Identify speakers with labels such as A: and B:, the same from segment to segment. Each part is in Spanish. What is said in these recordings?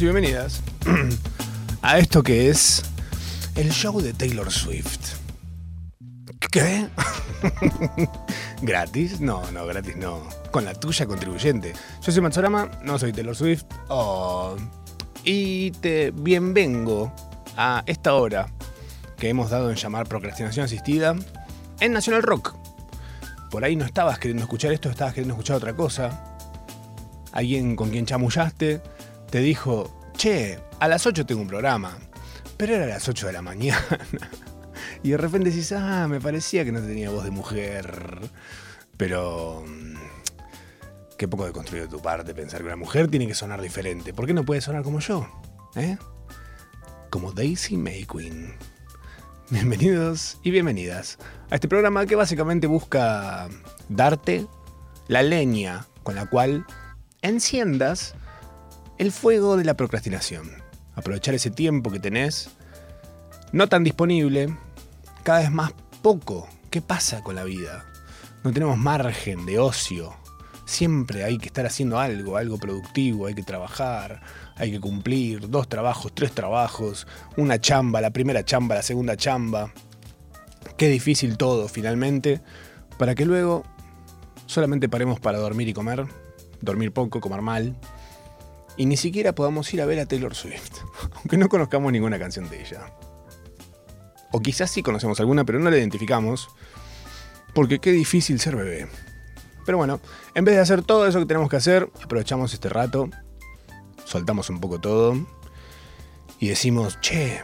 A: Y bienvenidas a esto que es el show de Taylor Swift. ¿Qué? ¿Gratis? No, no, gratis no. Con la tuya contribuyente. Yo soy Matsorama, no soy Taylor Swift. Oh, y te bienvengo a esta hora que hemos dado en llamar procrastinación asistida en National Rock. Por ahí no estabas queriendo escuchar esto, estabas queriendo escuchar otra cosa. Alguien con quien chamullaste te dijo, che, a las 8 tengo un programa. Pero era a las 8 de la mañana. y de repente decís, ah, me parecía que no tenía voz de mujer. Pero... mm, Qué poco de construido de tu parte pensar que una mujer tiene que sonar diferente. ¿Por qué no puede sonar como yo? ¿Eh? Como Daisy May Queen. Bienvenidos y bienvenidas a este programa que básicamente busca darte la leña con la cual enciendas el fuego de la procrastinación. Aprovechar ese tiempo que tenés, no tan disponible, cada vez más poco. ¿Qué pasa con la vida? No tenemos margen de ocio. Siempre hay que estar haciendo algo, algo productivo, hay que trabajar, hay que cumplir dos trabajos, tres trabajos, una chamba, la primera chamba, la segunda chamba. Qué difícil todo finalmente, para que luego solamente paremos para dormir y comer, dormir poco, comer mal, y ni siquiera podamos ir a ver a Taylor Swift, aunque no conozcamos ninguna canción de ella. O quizás sí conocemos alguna, pero no la identificamos, porque qué difícil ser bebé. Pero bueno, en vez de hacer todo eso que tenemos que hacer, aprovechamos este rato, soltamos un poco todo y decimos, che,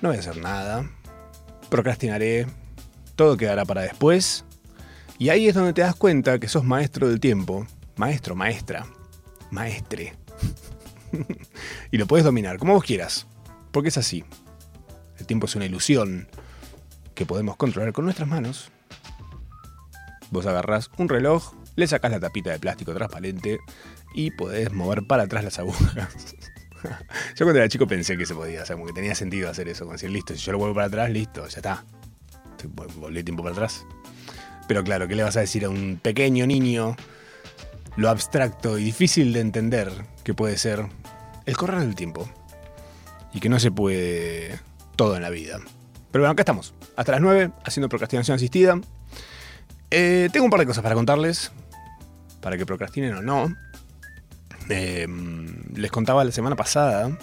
A: no voy a hacer nada, procrastinaré, todo quedará para después. Y ahí es donde te das cuenta que sos maestro del tiempo, maestro, maestra, maestre. y lo puedes dominar, como vos quieras, porque es así. El tiempo es una ilusión que podemos controlar con nuestras manos. Vos agarrás un reloj, le sacás la tapita de plástico transparente y podés mover para atrás las agujas. yo cuando era chico pensé que se podía, o sea, como que tenía sentido hacer eso, como decir, listo, si yo lo vuelvo para atrás, listo, ya está. Volví tiempo para atrás. Pero claro, ¿qué le vas a decir a un pequeño niño lo abstracto y difícil de entender que puede ser el correr del tiempo? Y que no se puede todo en la vida. Pero bueno, acá estamos, hasta las 9, haciendo procrastinación asistida. Eh, tengo un par de cosas para contarles, para que procrastinen o no. Eh, les contaba la semana pasada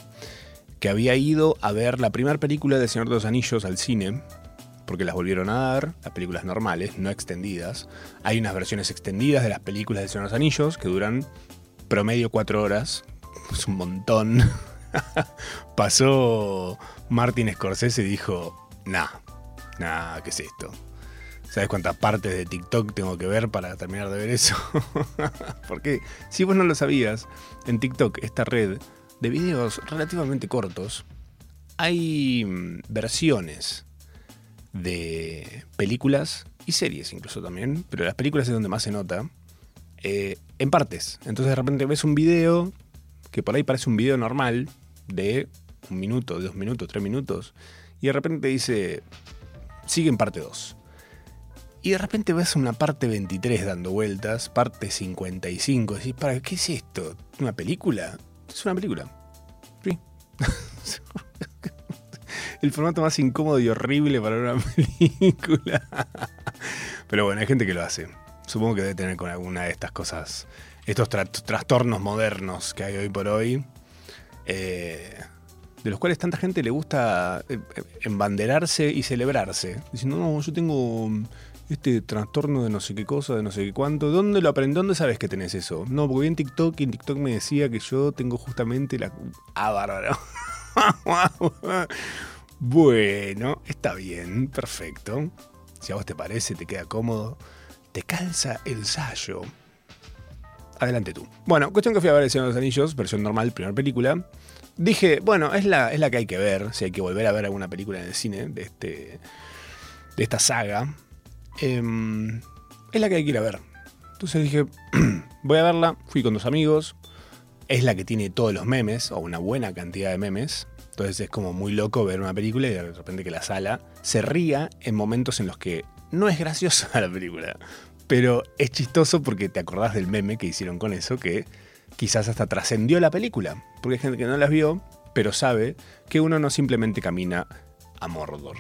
A: que había ido a ver la primera película de Señor de los Anillos al cine, porque las volvieron a dar, las películas normales, no extendidas. Hay unas versiones extendidas de las películas de Señor de los Anillos que duran promedio 4 horas. Es un montón. Pasó Martin Scorsese y dijo, nah, nah, ¿qué es esto? ¿Sabes cuántas partes de TikTok tengo que ver para terminar de ver eso? Porque si vos no lo sabías, en TikTok, esta red de videos relativamente cortos, hay mm, versiones de películas y series incluso también, pero las películas es donde más se nota, eh, en partes. Entonces de repente ves un video que por ahí parece un video normal de un minuto, dos minutos, tres minutos, y de repente te dice, sigue en parte 2. Y de repente ves una parte 23 dando vueltas, parte 55. Decís, ¿para qué es esto? ¿Una película? Es una película. Sí. El formato más incómodo y horrible para una película. Pero bueno, hay gente que lo hace. Supongo que debe tener con alguna de estas cosas, estos tra- trastornos modernos que hay hoy por hoy. eh, de los cuales tanta gente le gusta eh, embanderarse y celebrarse. Diciendo, no, yo tengo este trastorno de no sé qué cosa, de no sé qué cuánto. ¿Dónde lo aprendí? ¿Dónde sabes que tenés eso? No, porque vi en TikTok y en TikTok me decía que yo tengo justamente la... Ah, bárbaro. bueno, está bien, perfecto. Si a vos te parece, te queda cómodo, te calza el sallo. Adelante tú. Bueno, cuestión que fui a ver El Señor de los Anillos, versión normal, primera película. Dije, bueno, es la, es la que hay que ver, si hay que volver a ver alguna película en el cine de, este, de esta saga. Em, es la que hay que ir a ver. Entonces dije, voy a verla, fui con dos amigos, es la que tiene todos los memes, o una buena cantidad de memes. Entonces es como muy loco ver una película y de repente que la sala se ría en momentos en los que no es graciosa la película. Pero es chistoso porque te acordás del meme que hicieron con eso, que quizás hasta trascendió la película, porque hay gente que no las vio, pero sabe que uno no simplemente camina a Mordor.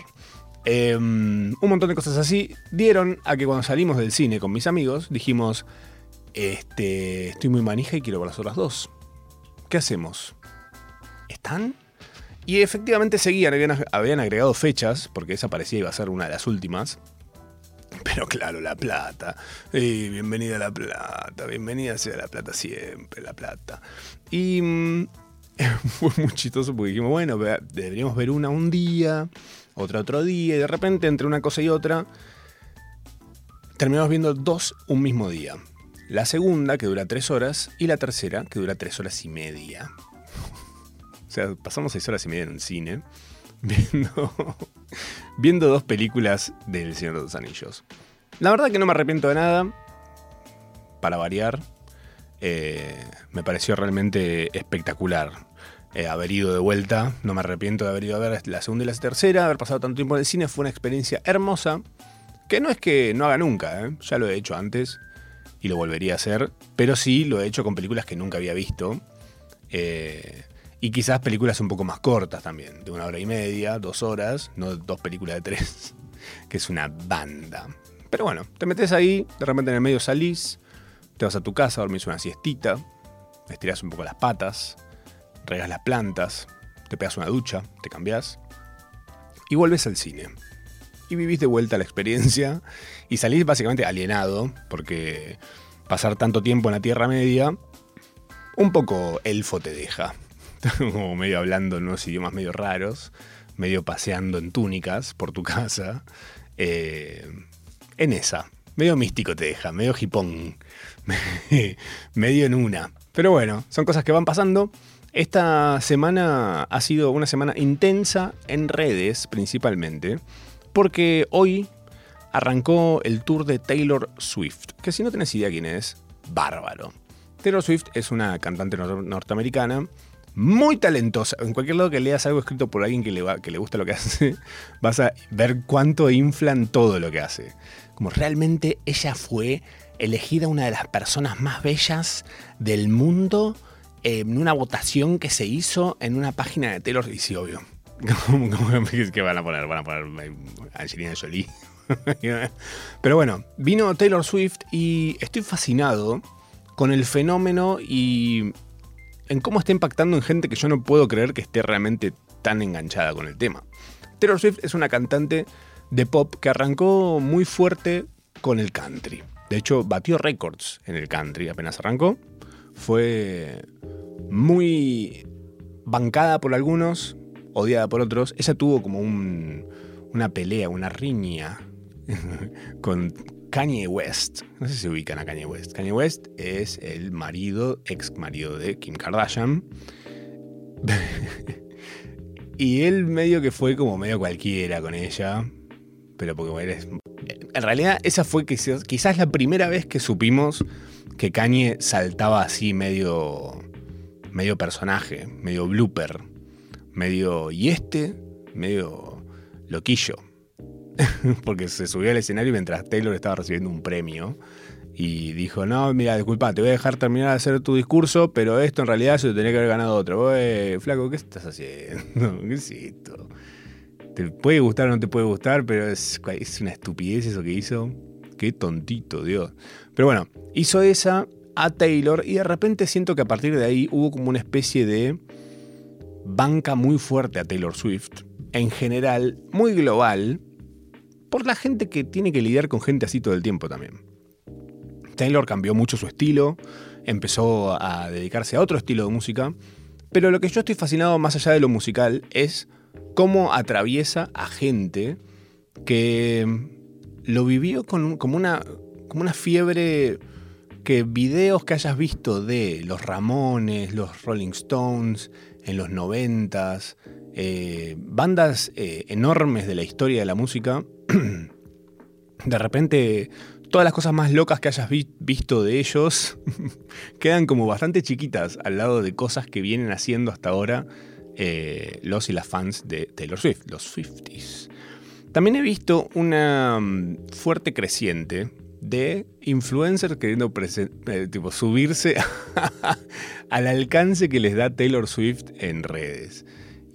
A: Em, un montón de cosas así dieron a que cuando salimos del cine con mis amigos dijimos, este, estoy muy manija y quiero ver las otras dos. ¿Qué hacemos? ¿Están? Y efectivamente seguían, habían, agregado fechas, porque esa parecía iba a ser una de las últimas. Pero claro, La Plata. bienvenida a La Plata. Bienvenida sea La Plata siempre, La Plata. Y mm, fue muy chistoso porque dijimos, bueno, deberíamos ver una un día, otra otro día, y de repente entre una cosa y otra, terminamos viendo dos un mismo día. La segunda, que dura tres horas, y la tercera, que dura tres horas y media. O sea, pasamos seis horas y media en un cine viendo, viendo dos películas del Señor de los Anillos. La verdad que no me arrepiento de nada, para variar. Eh, me pareció realmente espectacular eh, haber ido de vuelta. No me arrepiento de haber ido a ver la segunda y la tercera, haber pasado tanto tiempo en el cine. Fue una experiencia hermosa. Que no es que no haga nunca, ¿eh? ya lo he hecho antes y lo volvería a hacer. Pero sí lo he hecho con películas que nunca había visto. Eh, y quizás películas un poco más cortas también, de una hora y media, dos horas, no dos películas de tres, que es una banda. Pero bueno, te metes ahí, de repente en el medio salís, te vas a tu casa, dormís una siestita, estirás un poco las patas, regas las plantas, te pegas una ducha, te cambias y vuelves al cine. Y vivís de vuelta la experiencia y salís básicamente alienado, porque pasar tanto tiempo en la Tierra Media, un poco elfo te deja. Como medio hablando en unos idiomas medio raros, medio paseando en túnicas por tu casa. Eh, en esa. Medio místico te deja, medio hipón. medio en una. Pero bueno, son cosas que van pasando esta semana ha sido una semana intensa en redes principalmente, porque hoy arrancó el tour de Taylor Swift, que si no tenés idea quién es, bárbaro. Taylor Swift es una cantante norteamericana muy talentosa. En cualquier lado que leas algo escrito por alguien que le, que le gusta lo que hace, vas a ver cuánto inflan todo lo que hace. Como realmente ella fue elegida una de las personas más bellas del mundo en una votación que se hizo en una página de Taylor y sí, obvio. ¿Qué van a poner? Van a poner Angelina Jolie. Pero bueno, vino Taylor Swift y estoy fascinado con el fenómeno y en cómo está impactando en gente que yo no puedo creer que esté realmente tan enganchada con el tema. Taylor Swift es una cantante de pop que arrancó muy fuerte con el country. De hecho, batió récords en el country apenas arrancó fue muy bancada por algunos, odiada por otros. Ella tuvo como una pelea, una riña con Kanye West. No sé si ubican a Kanye West. Kanye West es el marido, ex marido de Kim Kardashian. y él medio que fue como medio cualquiera con ella. Pero porque eres... En realidad esa fue quizás, quizás la primera vez que supimos que Kanye saltaba así medio, medio personaje, medio blooper, medio y este, medio loquillo. Porque se subió al escenario mientras Taylor estaba recibiendo un premio y dijo, no, mira, disculpa, te voy a dejar terminar de hacer tu discurso, pero esto en realidad se lo tenía que haber ganado otro. flaco, ¿qué estás haciendo? ¿Qué es esto? Te puede gustar o no te puede gustar, pero es, es una estupidez eso que hizo. Qué tontito, Dios. Pero bueno, hizo esa a Taylor y de repente siento que a partir de ahí hubo como una especie de banca muy fuerte a Taylor Swift, en general, muy global, por la gente que tiene que lidiar con gente así todo el tiempo también. Taylor cambió mucho su estilo, empezó a dedicarse a otro estilo de música, pero lo que yo estoy fascinado más allá de lo musical es cómo atraviesa a gente que lo vivió con, como, una, como una fiebre que videos que hayas visto de los Ramones, los Rolling Stones en los noventas, eh, bandas eh, enormes de la historia de la música, de repente todas las cosas más locas que hayas visto de ellos quedan como bastante chiquitas al lado de cosas que vienen haciendo hasta ahora eh, los y las fans de Taylor Swift, los Swifties. También he visto una mm, fuerte creciente de influencers queriendo tipo, subirse al alcance que les da Taylor Swift en redes.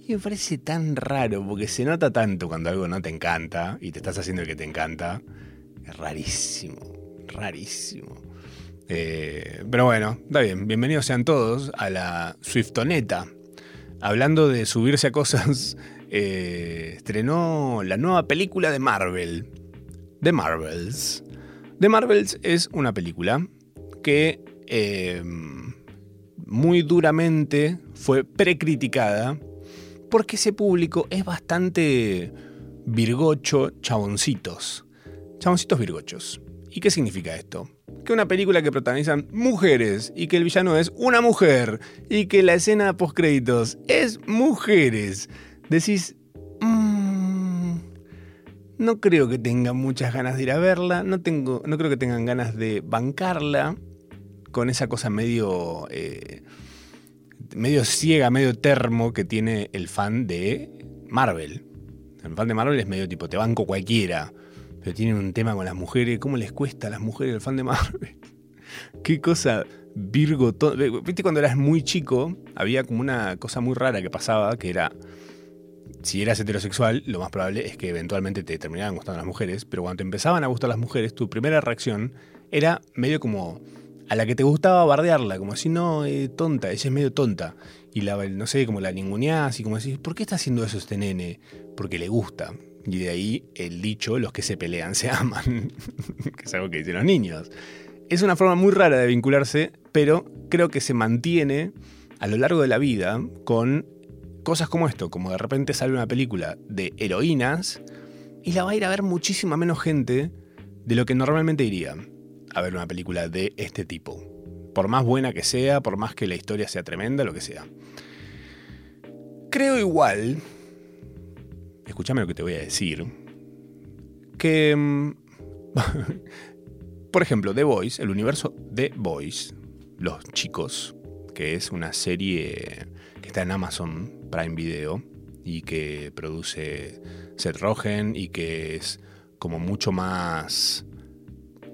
A: Y me parece tan raro, porque se nota tanto cuando algo no te encanta y te estás haciendo el que te encanta. Es rarísimo, rarísimo. Eh, pero bueno, está bien. Bienvenidos sean todos a la Swiftoneta. Hablando de subirse a cosas, eh, estrenó la nueva película de Marvel. The Marvels. The Marvels es una película que eh, muy duramente fue precriticada porque ese público es bastante virgocho chaboncitos. Chaboncitos virgochos. ¿Y qué significa esto? Que una película que protagonizan mujeres y que el villano es una mujer y que la escena post créditos es mujeres. Decís, mmm, no creo que tengan muchas ganas de ir a verla, no, tengo, no creo que tengan ganas de bancarla con esa cosa medio, eh, medio ciega, medio termo que tiene el fan de Marvel. El fan de Marvel es medio tipo, te banco cualquiera, pero tienen un tema con las mujeres, ¿cómo les cuesta a las mujeres el fan de Marvel? Qué cosa Virgo. Viste, cuando eras muy chico, había como una cosa muy rara que pasaba, que era si eras heterosexual, lo más probable es que eventualmente te terminaran gustando las mujeres, pero cuando te empezaban a gustar las mujeres, tu primera reacción era medio como a la que te gustaba bardearla, como si no, eh, tonta, ella es medio tonta. Y la, no sé, como la ninguneás y como decís, ¿por qué está haciendo eso este nene? Porque le gusta. Y de ahí el dicho, los que se pelean se aman, que es algo que dicen los niños. Es una forma muy rara de vincularse, pero creo que se mantiene a lo largo de la vida con cosas como esto, como de repente sale una película de heroínas y la va a ir a ver muchísima menos gente de lo que normalmente iría a ver una película de este tipo. Por más buena que sea, por más que la historia sea tremenda, lo que sea. Creo igual, escúchame lo que te voy a decir, que, mm, por ejemplo, The Voice, el universo The Voice, Los Chicos, que es una serie que está en Amazon Prime Video y que produce Seth Rogen y que es como mucho más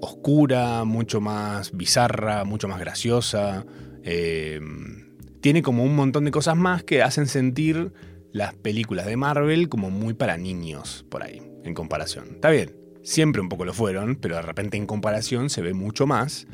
A: oscura, mucho más bizarra, mucho más graciosa. Em, tiene como un montón de cosas más que hacen sentir las películas de Marvel como muy para niños por ahí, en comparación. Está bien, siempre un poco lo fueron, pero de repente en comparación se ve mucho más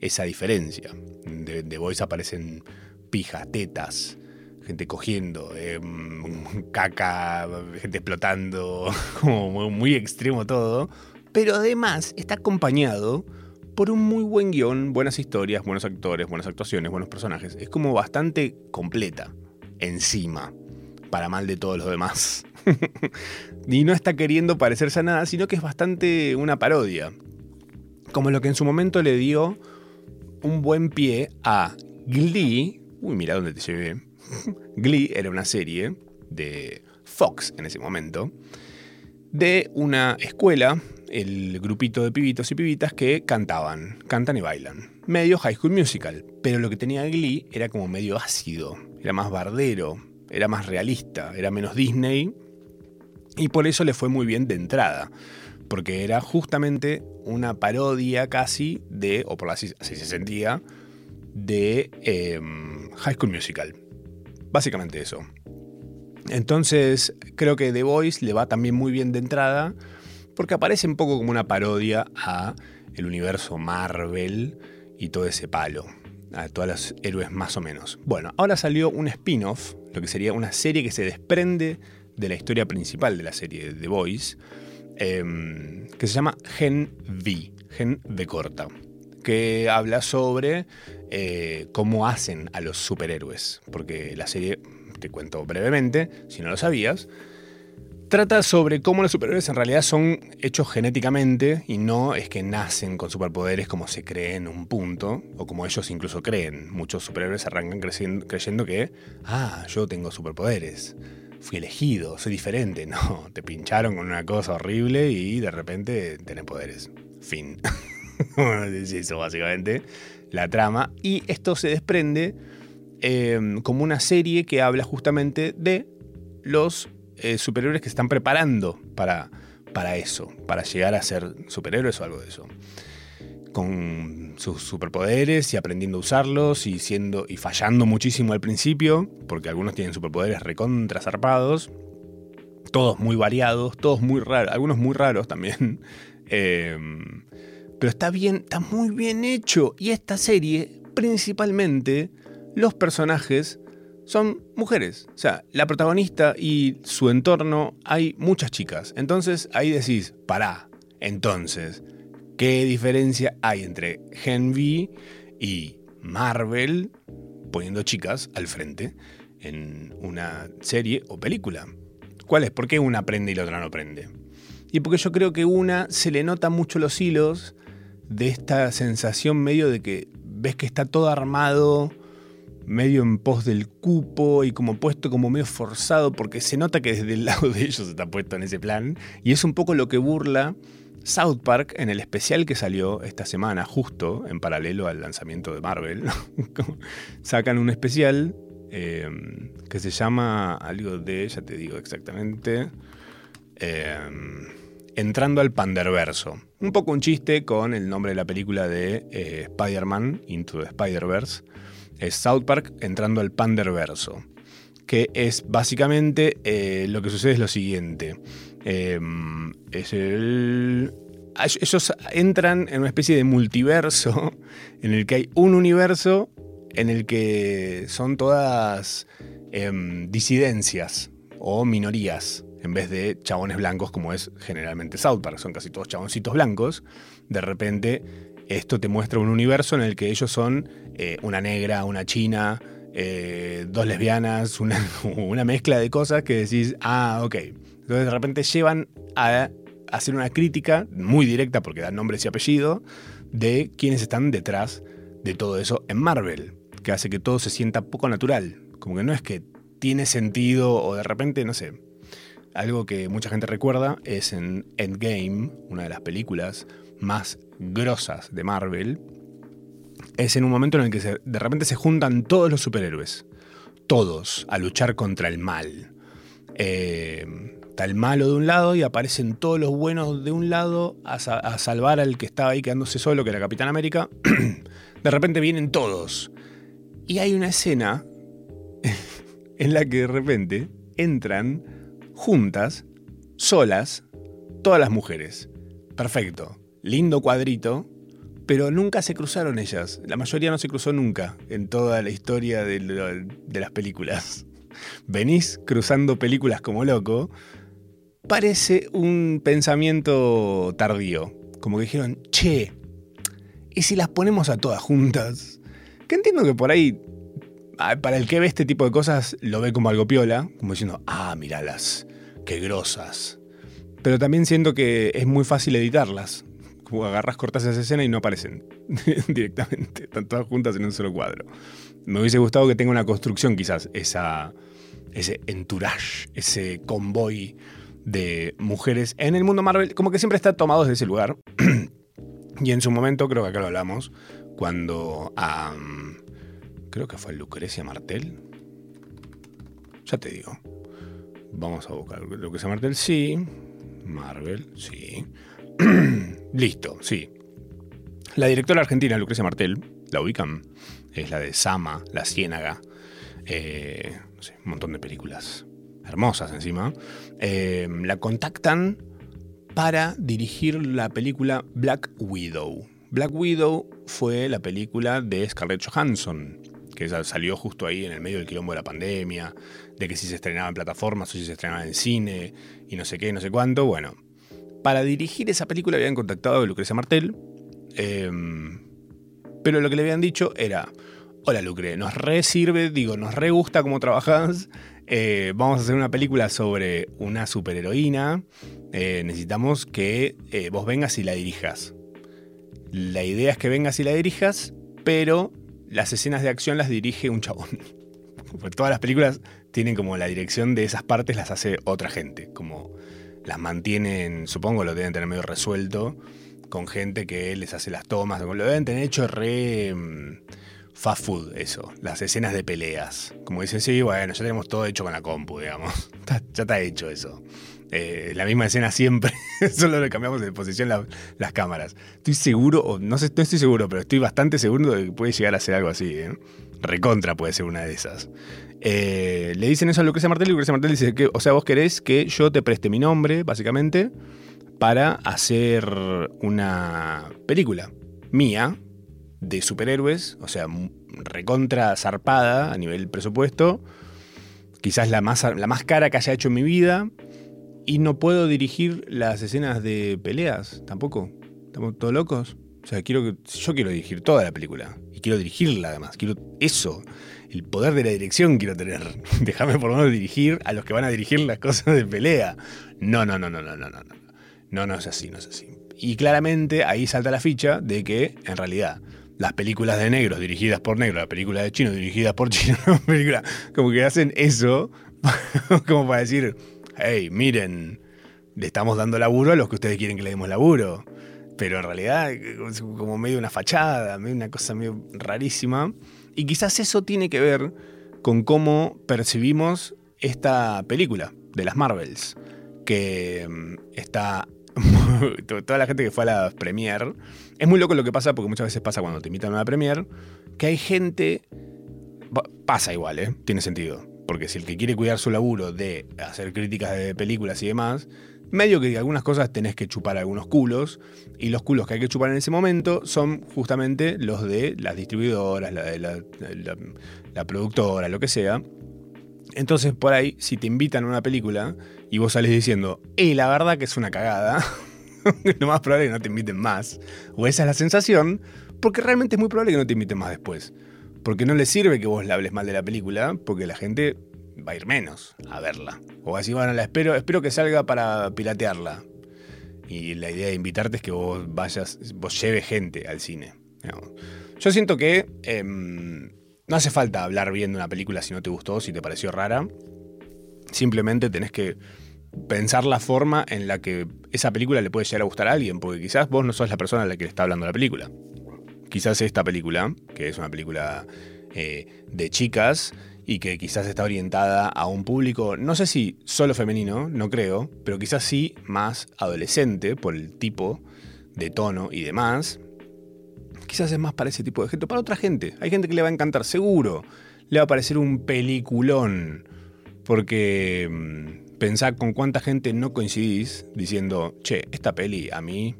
A: esa diferencia. De, de Voice aparecen pijas, tetas, gente cogiendo, em, caca, gente explotando, como muy extremo todo. Pero además está acompañado por un muy buen guion, buenas historias, buenos actores, buenas actuaciones, buenos personajes. Es como bastante completa, encima, para mal de todos los demás. y no está queriendo parecerse a nada, sino que es bastante una parodia. Como lo que en su momento le dio un buen pie a Glee. Uy, mira dónde te llevé Glee era una serie de Fox en ese momento, de una escuela, el grupito de pibitos y pibitas que cantaban, cantan y bailan. Medio High School Musical, pero lo que tenía Glee era como medio ácido, era más bardero, era más realista, era menos Disney y por eso le fue muy bien de entrada, porque era justamente una parodia casi de, o por así, se sentía, de em, High School Musical. Básicamente eso. Entonces, creo que The Voice le va también muy bien de entrada, porque aparece un poco como una parodia a el universo Marvel y todo ese palo, a todos los héroes más o menos. Bueno, ahora salió un spin-off, lo que sería una serie que se desprende de la historia principal de la serie The Voice, em, que se llama Gen V, Gen V corta, que habla sobre eh, cómo hacen a los superhéroes. Porque la serie, te cuento brevemente, si no lo sabías, trata sobre cómo los superhéroes en realidad son hechos genéticamente y no es que nacen con superpoderes como se cree en un punto, o como ellos incluso creen. Muchos superhéroes arrancan creyendo que, ah, yo tengo superpoderes. Fui elegido, soy diferente. No, te pincharon con una cosa horrible y de repente tenés poderes. Fin. es eso, básicamente la trama. Y esto se desprende em, como una serie que habla justamente de los eh, superhéroes que se están preparando para, para eso, para llegar a ser superhéroes o algo de eso. con sus superpoderes y aprendiendo a usarlos y siendo y fallando muchísimo al principio, porque algunos tienen superpoderes recontra zarpados, todos muy variados, todos muy raros, algunos muy raros también. Em, pero está bien, está muy bien hecho. Y esta serie, principalmente, los personajes son mujeres. O sea, la protagonista y su entorno hay muchas chicas. Entonces ahí decís, pará. Entonces, ¿qué diferencia hay entre V y Marvel poniendo chicas al frente en una serie o película? ¿Cuál es? ¿Por qué una aprende y la otra no aprende? Y porque yo creo que una se le nota mucho los hilos de esta sensación medio de que ves que está todo armado medio en pos del cupo y como puesto como medio forzado porque se nota que desde el lado de ellos está puesto en ese plan. Y es un poco lo que burla South Park en el especial que salió esta semana justo en paralelo al lanzamiento de Marvel sacan un especial eh, que se llama algo de ya te digo exactamente eh, entrando al panderverso. Un poco un chiste con el nombre de la película de eh, Spider-Man Into the Spider-Verse es South Park entrando al Panderverso, que es básicamente eh, lo que sucede es lo siguiente. Em, ellos entran en una especie de multiverso en el que hay un universo en el que son todas em, disidencias o minorías en vez de chabones blancos como es generalmente South Park, son casi todos chaboncitos blancos, de repente esto te muestra un universo en el que ellos son eh, una negra, una china, eh, dos lesbianas, una, mezcla de cosas que decís, ah, ok. Entonces de repente llevan a hacer una crítica muy directa, porque dan nombres y apellido, de quienes están detrás de todo eso en Marvel, que hace que todo se sienta poco natural. Como que no es que tiene sentido o de repente, no sé. Algo que mucha gente recuerda es en Endgame, una de las películas más grosas de Marvel, es en un momento en el que de repente se juntan todos los superhéroes, todos, a luchar contra el mal. Eh, está el malo de un lado y aparecen todos los buenos de un lado a, a salvar al que estaba ahí quedándose solo, que era Capitán América. de repente vienen todos. Y hay una escena en la que de repente entran juntas, solas, todas las mujeres. Perfecto lindo cuadrito, pero nunca se cruzaron ellas. La mayoría no se cruzó nunca en toda la historia de, las películas. Venís cruzando películas como loco. Parece un pensamiento tardío. Como que dijeron, che, ¿y si las ponemos a todas juntas? Que entiendo que por ahí, ah, para el que ve este tipo de cosas, lo ve como algo piola, como diciendo, ah, míralas, qué grosas. Pero también siento que es muy fácil editarlas agarras, cortas esa escena y no aparecen directamente. Están todas juntas en un solo cuadro. Me hubiese gustado que tenga una construcción, quizás, esa, ese entourage, ese convoy de mujeres en el mundo Marvel, como que siempre está tomado desde ese lugar. y en su momento, creo que acá lo hablamos, cuando creo que fue Lucrecia Martel. Ya te digo. Vamos a buscar Lucrecia Martel, sí. Marvel, sí. Listo, sí. La directora argentina Lucrecia Martel, la ubican, es la de Sama, La Ciénaga, eh, un montón de películas hermosas encima. Eh, la contactan para dirigir la película Black Widow. Black Widow fue la película de Scarlett Johansson, que salió justo ahí en el medio del quilombo de la pandemia, de que si se estrenaba en plataformas o si se estrenaba en cine y no sé qué, no sé cuánto. Bueno, para dirigir esa película habían contactado a Lucrecia Martel, em, pero lo que le habían dicho era, hola Lucre, nos re sirve, digo, nos re gusta cómo trabajás, eh, vamos a hacer una película sobre una superheroína, eh, necesitamos que eh, vos vengas y la dirijas. La idea es que vengas y la dirijas, pero las escenas de acción las dirige un chabón. Todas las películas tienen como la dirección de esas partes las hace otra gente, como las mantienen, supongo lo deben tener medio resuelto, con gente que les hace las tomas, lo deben tener hecho re... Mm, fast food, eso. Las escenas de peleas. Como dicen, sí, bueno, ya tenemos todo hecho con la compu, digamos. ya está hecho eso. Eh, la misma escena siempre, solo le cambiamos de posición las cámaras. Estoy seguro, o no, sé, no estoy seguro, pero estoy bastante seguro de que puede llegar a ser algo así. ¿eh? Recontra puede ser una de esas. Eh, le dicen eso a Lucrecia Martel y Lucrecia Martel dice que, o sea, vos querés que yo te preste mi nombre, básicamente, para hacer una película mía de superhéroes, o sea, recontra zarpada a nivel presupuesto, quizás la más, la más cara que haya hecho en mi vida, y no puedo dirigir las escenas de peleas tampoco. ¿Estamos todos locos? O sea, quiero que, yo quiero dirigir toda la película. Quiero dirigirla además. Quiero eso. El poder de la dirección quiero tener. Déjame por lo menos dirigir a los que van a dirigir las cosas de pelea. No, no, no, no, no, no, no. No, no es así, no es así. Y claramente ahí salta la ficha de que, en realidad, las películas de negros dirigidas por negros, las películas de chinos dirigidas por chinos, como que hacen eso, como para decir, hey, miren, le estamos dando laburo a los que ustedes quieren que le demos laburo. Pero en realidad, como medio una fachada, medio una cosa medio rarísima. Y quizás eso tiene que ver con cómo percibimos esta película de las Marvels, que mm, está toda la gente que fue a la premiere. Es muy loco lo que pasa porque muchas veces pasa cuando te invitan a una premiere, que hay gente... Pasa igual, ¿eh? Tiene sentido porque si el que quiere cuidar su laburo de hacer críticas de películas y demás, medio que algunas cosas tenés que chupar algunos culos, y los culos que hay que chupar en ese momento son justamente los de las distribuidoras, la productora, lo que sea. Entonces, por ahí, si te invitan a una película y vos sales diciendo, ¡eh, la verdad que es una cagada! lo más probable es que no te inviten más. O esa es la sensación, porque realmente es muy probable que no te inviten más después. Porque no le sirve que vos le hables mal de la película, porque la gente va a ir menos a verla. O así, bueno, la espero, espero que salga para piratearla. Y la idea de invitarte es que vos vayas, vos lleves gente al cine. Yo siento que em, no hace falta hablar bien de una película si no te gustó, si te pareció rara. Simplemente tenés que pensar la forma en la que esa película le puede llegar a gustar a alguien, porque quizás vos no sos la persona a la que le está hablando la película quizás esta película, que es una película eh, de chicas y que quizás está orientada a un público, no sé si solo femenino, no creo, pero quizás sí más adolescente por el tipo de tono y demás. Quizás es más para ese tipo de gente, para otra gente. Hay gente que le va a encantar, seguro. Le va a parecer un peliculón. Porque mm, pensá con cuánta gente no coincidís diciendo, che, esta peli a mí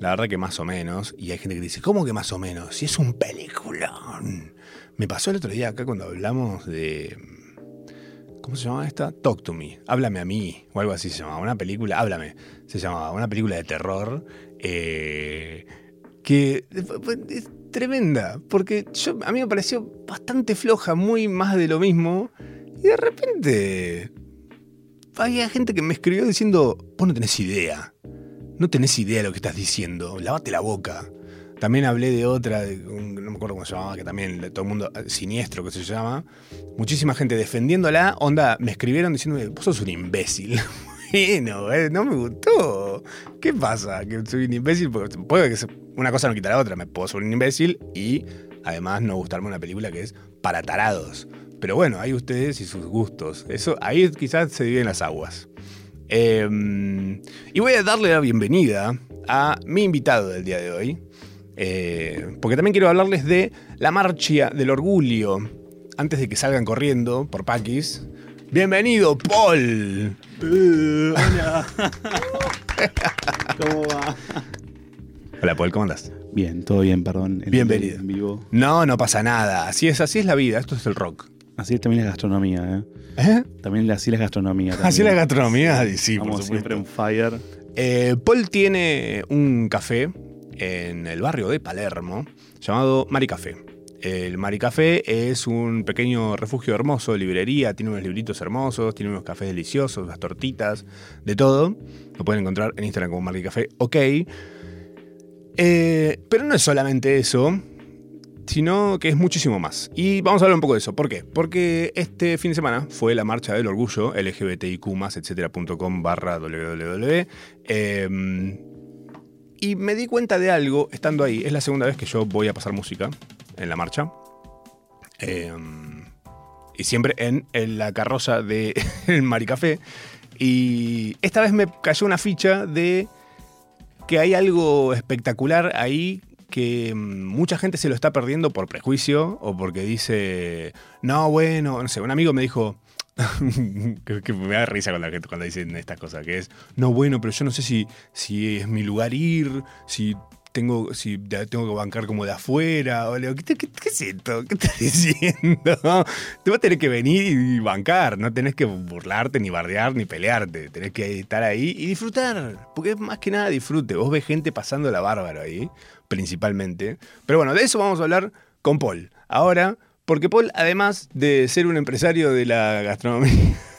A: la verdad que más o menos. Y hay gente que dice, ¿cómo que más o menos? Si es un peliculón. Me pasó el otro día acá cuando hablamos de. ¿Cómo se llama esta? Talk to me. Háblame a mí. O algo así se llamaba. Una película. Háblame. Se llamaba. Una película de terror. Eh, que es tremenda. Porque yo, a mí me pareció bastante floja. Muy más de lo mismo. Y de repente. Había gente que me escribió diciendo: Vos no tenés idea no tenés idea de lo que estás diciendo, lavate la boca. También hablé de otra, no me acuerdo cómo se llamaba, que también todo el mundo, eh, siniestro que se llama. Muchísima gente defendiéndola. Onda, me escribieron diciendo, vos sos un imbécil. bueno, eh, no me gustó. ¿Qué pasa? Que soy un imbécil, porque puede que una cosa no quita la otra. Me puedo ser un imbécil y además no gustarme una película que es para tarados. Pero bueno, hay ustedes y sus gustos. Eso, ahí quizás se dividen las aguas. Em, y voy a darle la bienvenida a mi invitado del día de hoy, eh, porque también quiero hablarles de la marcha del orgullo, antes de que salgan corriendo por Paquis. Bienvenido, Paul.
B: Uh, hola. ¿Cómo va?
A: Hola, Paul, ¿cómo andas?
B: Bien, todo bien, perdón.
A: Bienvenido.
B: En vivo.
A: No, no pasa nada. Así es, así es la vida. Esto es el rock.
B: Así es también la gastronomía, ¿eh?
A: ¿Eh?
B: También así la gastronomía.
A: Así la gastronomía, sí, por supuesto.
B: siempre en fire.
A: Eh, Paul tiene un café en el barrio de Palermo llamado Maricafé. El Maricafé es un pequeño refugio hermoso, librería, tiene unos libritos hermosos, tiene unos cafés deliciosos, las tortitas, de todo. Lo pueden encontrar en Instagram como Maricafé, ok. Eh, pero no es solamente eso sino que es muchísimo más. Y vamos a hablar un poco de eso. ¿Por qué? Porque este fin de semana fue la marcha del orgullo LGBTIQ, etcétera.com barra www. Y me di cuenta de algo estando ahí. Es la segunda vez que yo voy a pasar música en la marcha. Eh, y siempre en, en la carroza del Maricafé. Y esta vez me cayó una ficha de que hay algo espectacular ahí que mm, mucha gente se lo está perdiendo por prejuicio o porque dice, no, bueno, no sé, un amigo me dijo, que, me da risa cuando, dicen estas cosas, que es, no, bueno, pero yo no sé si, si es mi lugar ir, si tengo, si tengo que bancar como de afuera, o ¿qué, qué- qué es esto? ¿Qué estás diciendo? Te vas a tener que venir y bancar, no tenés que burlarte, ni bardear, ni pelearte, tenés que estar ahí y disfrutar, porque más que nada disfrute, vos ves gente pasando la bárbaro ahí, principalmente, pero bueno, de eso vamos a hablar con Paul, ahora, porque Paul, además de ser un empresario de la gastronomía,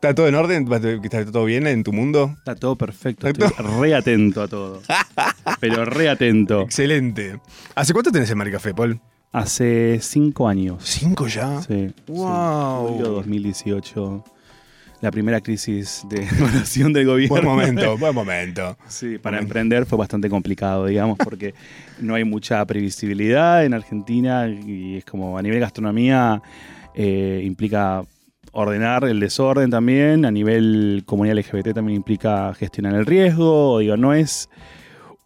A: ¿Está todo en orden? ¿Está todo bien en tu mundo?
B: Está todo perfecto.
A: Está
B: Estoy re atento a todo. Pero re atento.
A: Excelente. ¿Hace cuánto tenés el Maricafé, Paul?
B: Hace cinco años.
A: ¿Cinco ya?
B: Sí.
A: Wow.
B: sí. Julio 2018. La primera crisis de evaluación del gobierno.
A: Buen momento, buen momento.
B: Sí, para
A: Momento.
B: emprender fue bastante complicado, digamos, porque no hay mucha previsibilidad en Argentina y es como a nivel gastronomía eh, implica ordenar el desorden también, a nivel comunidad LGBT también implica gestionar el riesgo, digo, no es...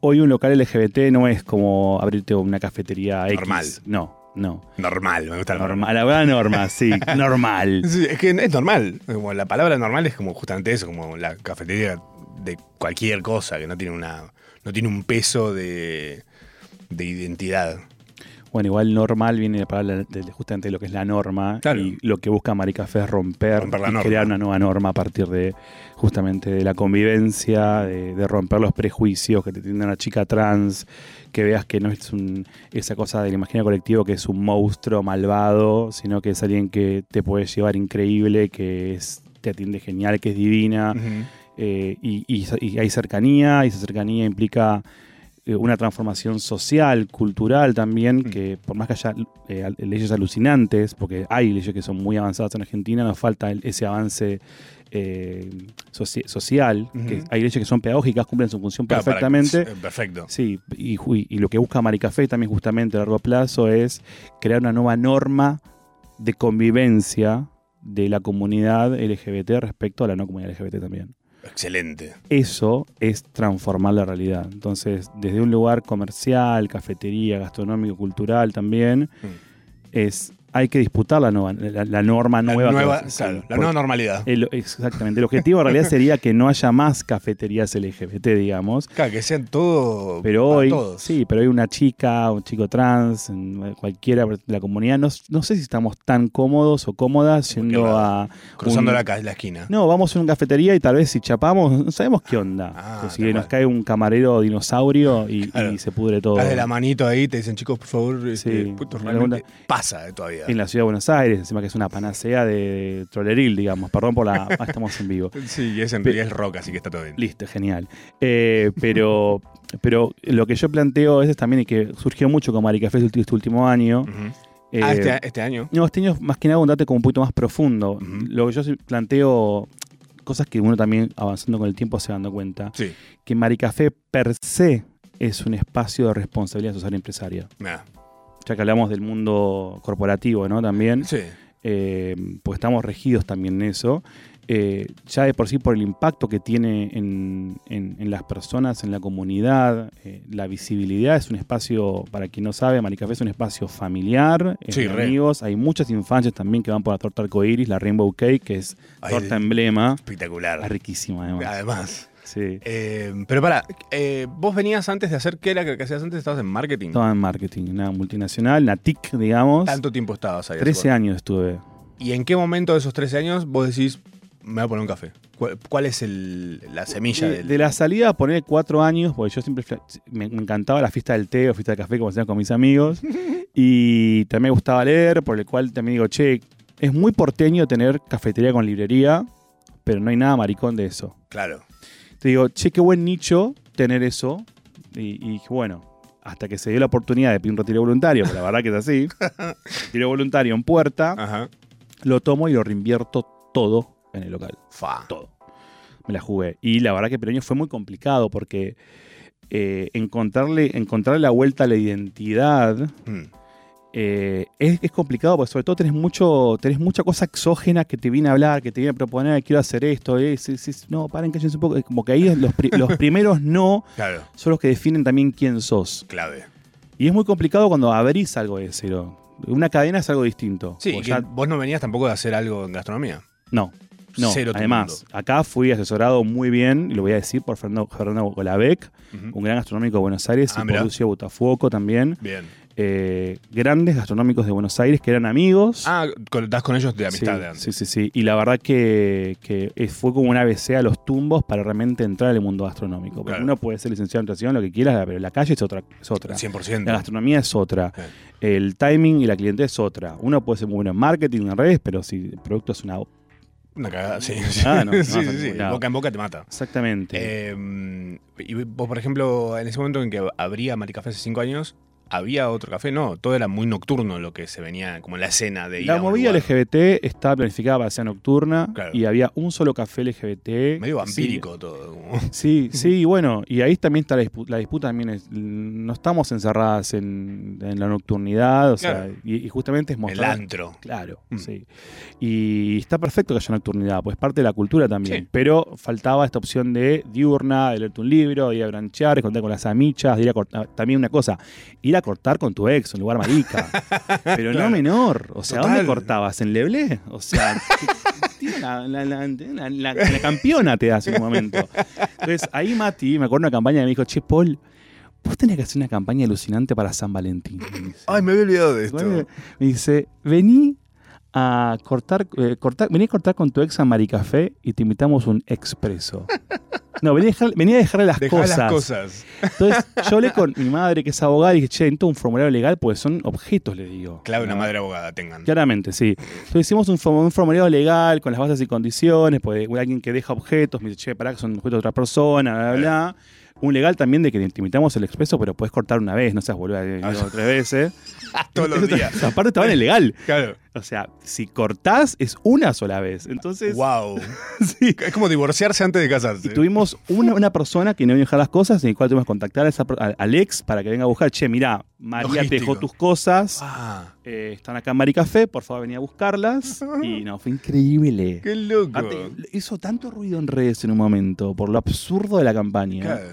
B: Hoy un local LGBT no es como abrirte una cafetería X.
A: Normal.
B: No, no.
A: Normal, me gusta
B: Normal, la verdad norma, sí, normal.
A: Sí, es que es normal. Como la palabra normal es como justamente eso, como la cafetería de cualquier cosa, que no tiene una. no tiene un peso de, de identidad.
B: Bueno, igual normal viene de palabra de, de justamente lo que es la norma
A: Claro.
B: y lo que busca Maricafé es romper,
A: Romper la
B: y
A: norma.
B: crear una nueva norma a partir de justamente de la convivencia, de, de romper los prejuicios que te tiene una chica trans, que veas que no es un, esa cosa del imaginario colectivo que es un monstruo malvado, sino que es alguien que te puede llevar increíble, que es, te atiende genial, que es divina. Eh, y, y- y hay cercanía, y esa cercanía implica eh, una transformación social, cultural también,
A: Mm.
B: que por más que haya eh, leyes alucinantes, porque hay leyes que son muy avanzadas en Argentina, nos falta el- ese avance eh, soci- social, que hay leyes que son pedagógicas, cumplen su función
A: Claro,
B: perfectamente.
A: eh, perfecto.
B: Sí, y lo que busca Maricafé también justamente a largo plazo es crear una nueva norma de convivencia de la comunidad LGBT respecto a la no comunidad LGBT también
A: Excelente.
B: eso es transformar la realidad. Entonces, desde un lugar comercial, cafetería, gastronómico, cultural también,
A: Mm.
B: es hay que disputar la, nueva, la, la norma
A: La
B: nueva. que
A: claro, la nueva normalidad.
B: el- exactamente. El objetivo en realidad sería que no haya más cafeterías LGBT, digamos.
A: Claro, que sean todo.
B: Pero
A: para
B: hoy,
A: todos.
B: sí, pero hoy una chica, un chico trans, cualquiera de la comunidad, no, no sé si estamos tan cómodos o cómodas yendo a...
A: Cruzando
B: un-
A: la, la esquina.
B: No, vamos a una cafetería y tal vez si chapamos, no sabemos qué onda.
A: Ah,
B: Pues si nos cae un camarero dinosaurio y,
A: Claro.
B: y se pudre todo.
A: Das de la manito ahí, te dicen, chicos, por favor, este,
B: Sí.
A: puto, realmente
B: segunda-
A: pasa eh,
B: En la ciudad de Buenos Aires, encima que es una panacea de troleril, digamos. Perdón por la. ah, estamos en vivo.
A: Sí, y es en
B: Pe-
A: realidad es rock, así que está todo bien.
B: Listo, genial. Eh, pero, pero lo que yo planteo es también y que surgió mucho con Maricafé este, último año.
A: Ujú.
B: eh,
A: ah, este, este año.
B: No, este año más que nada un date como un poquito más profundo. Lo que yo planteo, cosas que uno también avanzando con el tiempo se va dando cuenta,
A: Sí,
B: que Maricafé per se es un espacio de responsabilidad social empresaria.
A: nada.
B: Ya que hablamos del mundo corporativo, ¿no? También,
A: Sí.
B: eh, pues estamos regidos también en eso. Eh, ya de por sí por el impacto que tiene en, en- en las personas, en la comunidad, eh, la visibilidad es un espacio, para quien no sabe, Maricafé es un espacio familiar,
A: Sí,
B: amigos, hay muchas infancias también que van por la torta arcoiris, la Rainbow Cake, que es
A: Ay,
B: torta emblema,
A: Espectacular.
B: es riquísima además.
A: Además.
B: Sí.
A: Eh, pero para, vos venías antes de hacer, ¿qué era que hacías antes? Estabas en marketing.
B: Estaba en marketing, una multinacional, una TIC, digamos.
A: ¿Tanto tiempo estabas ahí?
B: 13 años estuve.
A: ¿Y en qué momento de esos 13 años vos decís, me voy a poner un café? ¿Cuál, cuál es el- la semilla
B: de,
A: del...?
B: de la salida poner cuatro años, porque yo siempre me encantaba la fiesta del té o fiesta del café, como hacían con mis amigos. y también me gustaba leer, por el cual también digo, che, es muy porteño tener cafetería con librería, pero no hay nada maricón de eso.
A: Claro.
B: Te digo, che, qué buen nicho tener eso. Y, y dije, bueno, hasta que se dio la oportunidad de pedir un retiro voluntario, que la verdad que es así, retiro voluntario en puerta,
A: Ajá.
B: lo tomo y lo reinvierto todo en el local
A: Fa.
B: todo. Me la jugué. Y la verdad que el año fue muy complicado porque eh, encontrarle, encontrarle la vuelta a la identidad
A: Mm.
B: Eh, es, es complicado porque sobre todo tenés mucho tenés mucha cosa exógena que te viene a hablar, que te viene a proponer, quiero hacer esto, eh, sí, sí, no, paren, cállense un poco. Como que ahí los, pri- los primeros no
A: Claro,
B: son los que definen también quién sos.
A: clave.
B: Y es muy complicado cuando abrís algo de cero. Una cadena es algo distinto.
A: Sí, vos no venías tampoco de hacer algo en gastronomía.
B: No, no.
A: Cero
B: Además, acá fui asesorado muy bien, y lo voy a decir por Fernando, Fernando un gran gastronómico de Buenos Aires,
A: Ah,
B: y por Lucio Botafuoco también.
A: Bien.
B: Eh, grandes gastronómicos de Buenos Aires que eran amigos.
A: Ah, estás con ellos de amistad
B: sí,
A: de antes.
B: sí, sí, sí. Y la verdad que, fue como un ABC a los tumbos para realmente entrar al mundo gastronómico. Porque
A: Claro.
B: uno puede ser licenciado en nutrición, lo que quieras, pero la calle es otra. Es otra.
A: 100%.
B: La gastronomía es otra.
A: Sí.
B: El timing y la clientela es otra. Uno puede ser muy bueno en marketing, en redes, pero si el producto es una...
A: Una cagada, sí.
B: Ah, no, no
A: sí,
B: vas a
A: sí, sí.
B: lado.
A: Boca en boca te mata.
B: Exactamente.
A: Eh, y vos, por ejemplo, en ese momento en que abría Maricafé hace cinco años, ¿había otro café? No, todo era muy nocturno lo que se venía, como la escena de ir
B: la
A: a un
B: movida
A: lugar.
B: LGBT estaba planificada para ser nocturna
A: Claro.
B: y había un solo café LGBT.
A: Medio vampírico todo. como-
B: Sí, sí, y bueno, y ahí también está la disputa, la disputa también es, no estamos encerradas en, en la nocturnidad, o sea, y, y justamente es
A: El
B: mostrar...
A: antro.
B: Claro,
A: Mm.
B: sí. Y está perfecto que haya nocturnidad, pues es parte de la cultura también.
A: Sí.
B: Pero faltaba esta opción de diurna, de leerte un libro, de ir a branchear, de contar con las amichas, de ir a cortar. También una cosa, ir a cortar con tu ex, en lugar marica. Pero
A: Claro.
B: no menor. O sea,
A: Total.
B: ¿dónde cortabas? ¿En Leblé? O sea, la, la- la- la- la- la campeona te hace un momento. Entonces, ahí Mati, me acuerdo de una campaña que me dijo, che, Paul, vos tenés que hacer una campaña alucinante para San Valentín. me dice.
A: Ay, me había olvidado de esto.
B: Me dice, vení a cortar, eh, cortar, vení a cortar con tu ex a Maricafé y te invitamos un expreso. No, vení a, dejar- vení a dejarle las
A: Dejá
B: cosas.
A: las cosas.
B: Entonces, yo hablé con mi madre, que es abogada, y dije, che, necesito un formulario legal porque son objetos, le digo.
A: Clave, una madre abogada tengan.
B: Claramente, sí. Entonces hicimos un, form- un formulario legal con las bases y condiciones, pues alguien que deja objetos, me dice, che, pará que son objetos de otra persona, bla, bla, bla. Un legal también de que te invitamos el expreso, pero puedes cortar una vez, no seas boluda, eh,
A: Ah.
B: tres veces.
A: Todos los días.
B: Aparte estaba en el legal.
A: Claro.
B: O sea, si cortás es una sola vez. Entonces,
A: Wow.
B: sí.
A: Es como divorciarse antes de casarse.
B: Y tuvimos una, una persona que no iba a dejar las cosas, en el cual tuvimos que contactar a esa per- al, ex para que venga a buscar. Che, mirá, María te dejó tus cosas,
A: Ah,
B: eh, están acá en Maricafé, por favor venía a buscarlas. Y no, fue increíble.
A: qué loco.
B: Hizo tanto ruido en redes en un momento por lo absurdo de la campaña.
A: Claro.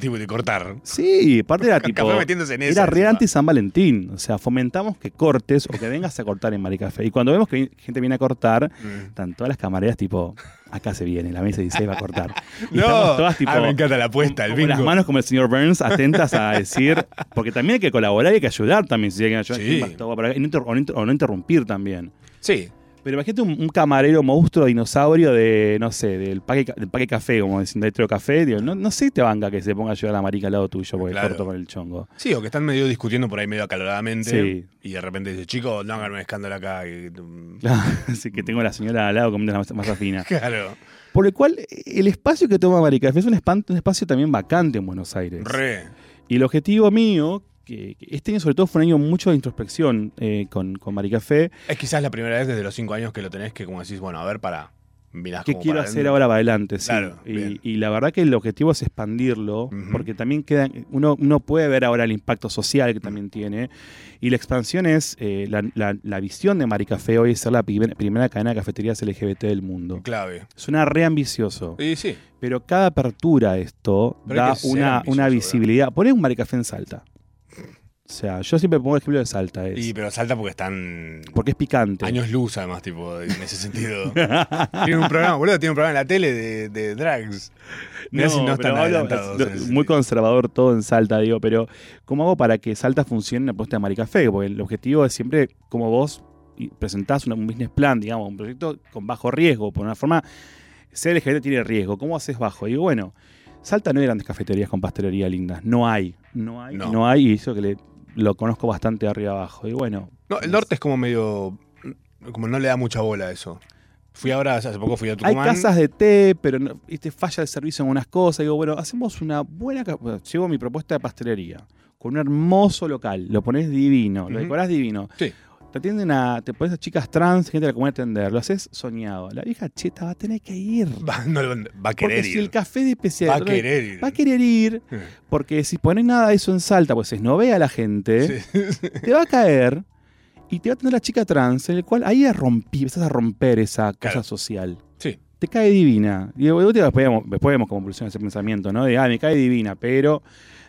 A: Tipo de cortar.
B: Sí, aparte era tipo.
A: Café metiéndose en esa.
B: Era re anti San Valentín. O sea, fomentamos que cortes o que vengas a cortar en Maricafé. Y cuando vemos que gente viene a cortar,
A: Mm.
B: están todas las camareras tipo, acá se viene, la mesa dice va a cortar. Y
A: No,
B: todas tipo.
A: ah, me encanta la apuesta, el
B: con las manos como el señor Burns, atentas a decir, porque también hay que colaborar y hay que ayudar también, si hay que ayudar,
A: Sí.
B: ¿quién va a- para- y no inter- o, no inter- o no interrumpir también.
A: Sí.
B: Pero imagínate un, un camarero monstruo dinosaurio de, no sé, del paque, del paque café, como dicen, de Tro Café. Digo, no, no sé si te banca que se ponga a ayudar a la marica al lado tuyo porque
A: Claro.
B: corto con el chongo.
A: Sí, o que están medio discutiendo por ahí medio acaloradamente.
B: Sí.
A: Y de repente dice, chicos, no hagan un escándalo acá. Y, mm,
B: Así que tengo a la señora al lado comiendo la masa, masa fina.
A: claro.
B: Por el cual, el espacio que toma Maricafé es un, un espacio también vacante en Buenos Aires.
A: Re.
B: Y el objetivo mío, que, que este año sobre todo fue un año mucho de introspección eh, con, con Maricafé,
A: Es quizás la primera vez desde los cinco años que lo tenés que como decís, bueno, a ver, para. Mirás
B: ¿Qué quiero
A: para
B: hacer ahora para adelante? Sí.
A: Claro,
B: y, y la verdad que el objetivo es expandirlo, porque también queda, uno, uno puede ver ahora el impacto social que también tiene, y la expansión es, eh, la, la- la visión de Maricafé hoy es ser la primer- primera cadena de cafeterías LGBT del mundo.
A: Clave.
B: Suena re ambicioso,
A: Y sí.
B: pero cada apertura a esto
A: Pero
B: da una, una visibilidad. Poné un Maricafé en Salta. O sea, yo siempre pongo el ejemplo de Salta, es,
A: Y, pero salta porque están
B: porque es picante.
A: años luz, además, tipo, en ese sentido. tiene un programa, boludo, tiene un programa en la tele de, de drags. Mirá si no están
B: hablo- no, muy conservador todo en Salta, digo, pero ¿cómo hago para que Salta funcione en la propuesta de Maricafé? Porque el objetivo es siempre como vos presentás un business plan, digamos, un proyecto con bajo riesgo, por una forma, ser LGBT tiene riesgo, ¿cómo haces bajo? Digo, bueno, Salta no hay grandes cafeterías con pastelería lindas, no hay, no hay,
A: No.
B: no, hay, y eso que le- lo conozco bastante arriba abajo, y bueno.
A: No, el norte es como medio. Como no le da mucha bola a eso. Fui ahora, hace poco fui a
B: Hay
A: Tucumán.
B: casas de té, pero no, falla el servicio en unas cosas. Digo, bueno, hacemos una buena. bueno, Llevo mi propuesta de pastelería. Con un hermoso local. Lo pones divino, lo decorás divino.
A: Sí.
B: Te atienden a. Te pones a chicas trans, gente de la comunidad a atender. Lo haces soñado. La vieja cheta va a tener que ir.
A: Va, no va a
B: Porque
A: querer
B: si
A: ir.
B: el café de especialidad.
A: Va a querer ir.
B: Va a querer ir. Porque si pones nada de eso en Salta, pues es no ve a la gente,
A: Sí.
B: te va a caer. Y te va a tener la chica trans, en el cual ahí a romper, empezás a romper esa
A: Claro.
B: cosa social.
A: Sí.
B: Te cae divina. Y después vemos, después vemos cómo evoluciona ese pensamiento, ¿no? De, ah, me cae divina, pero,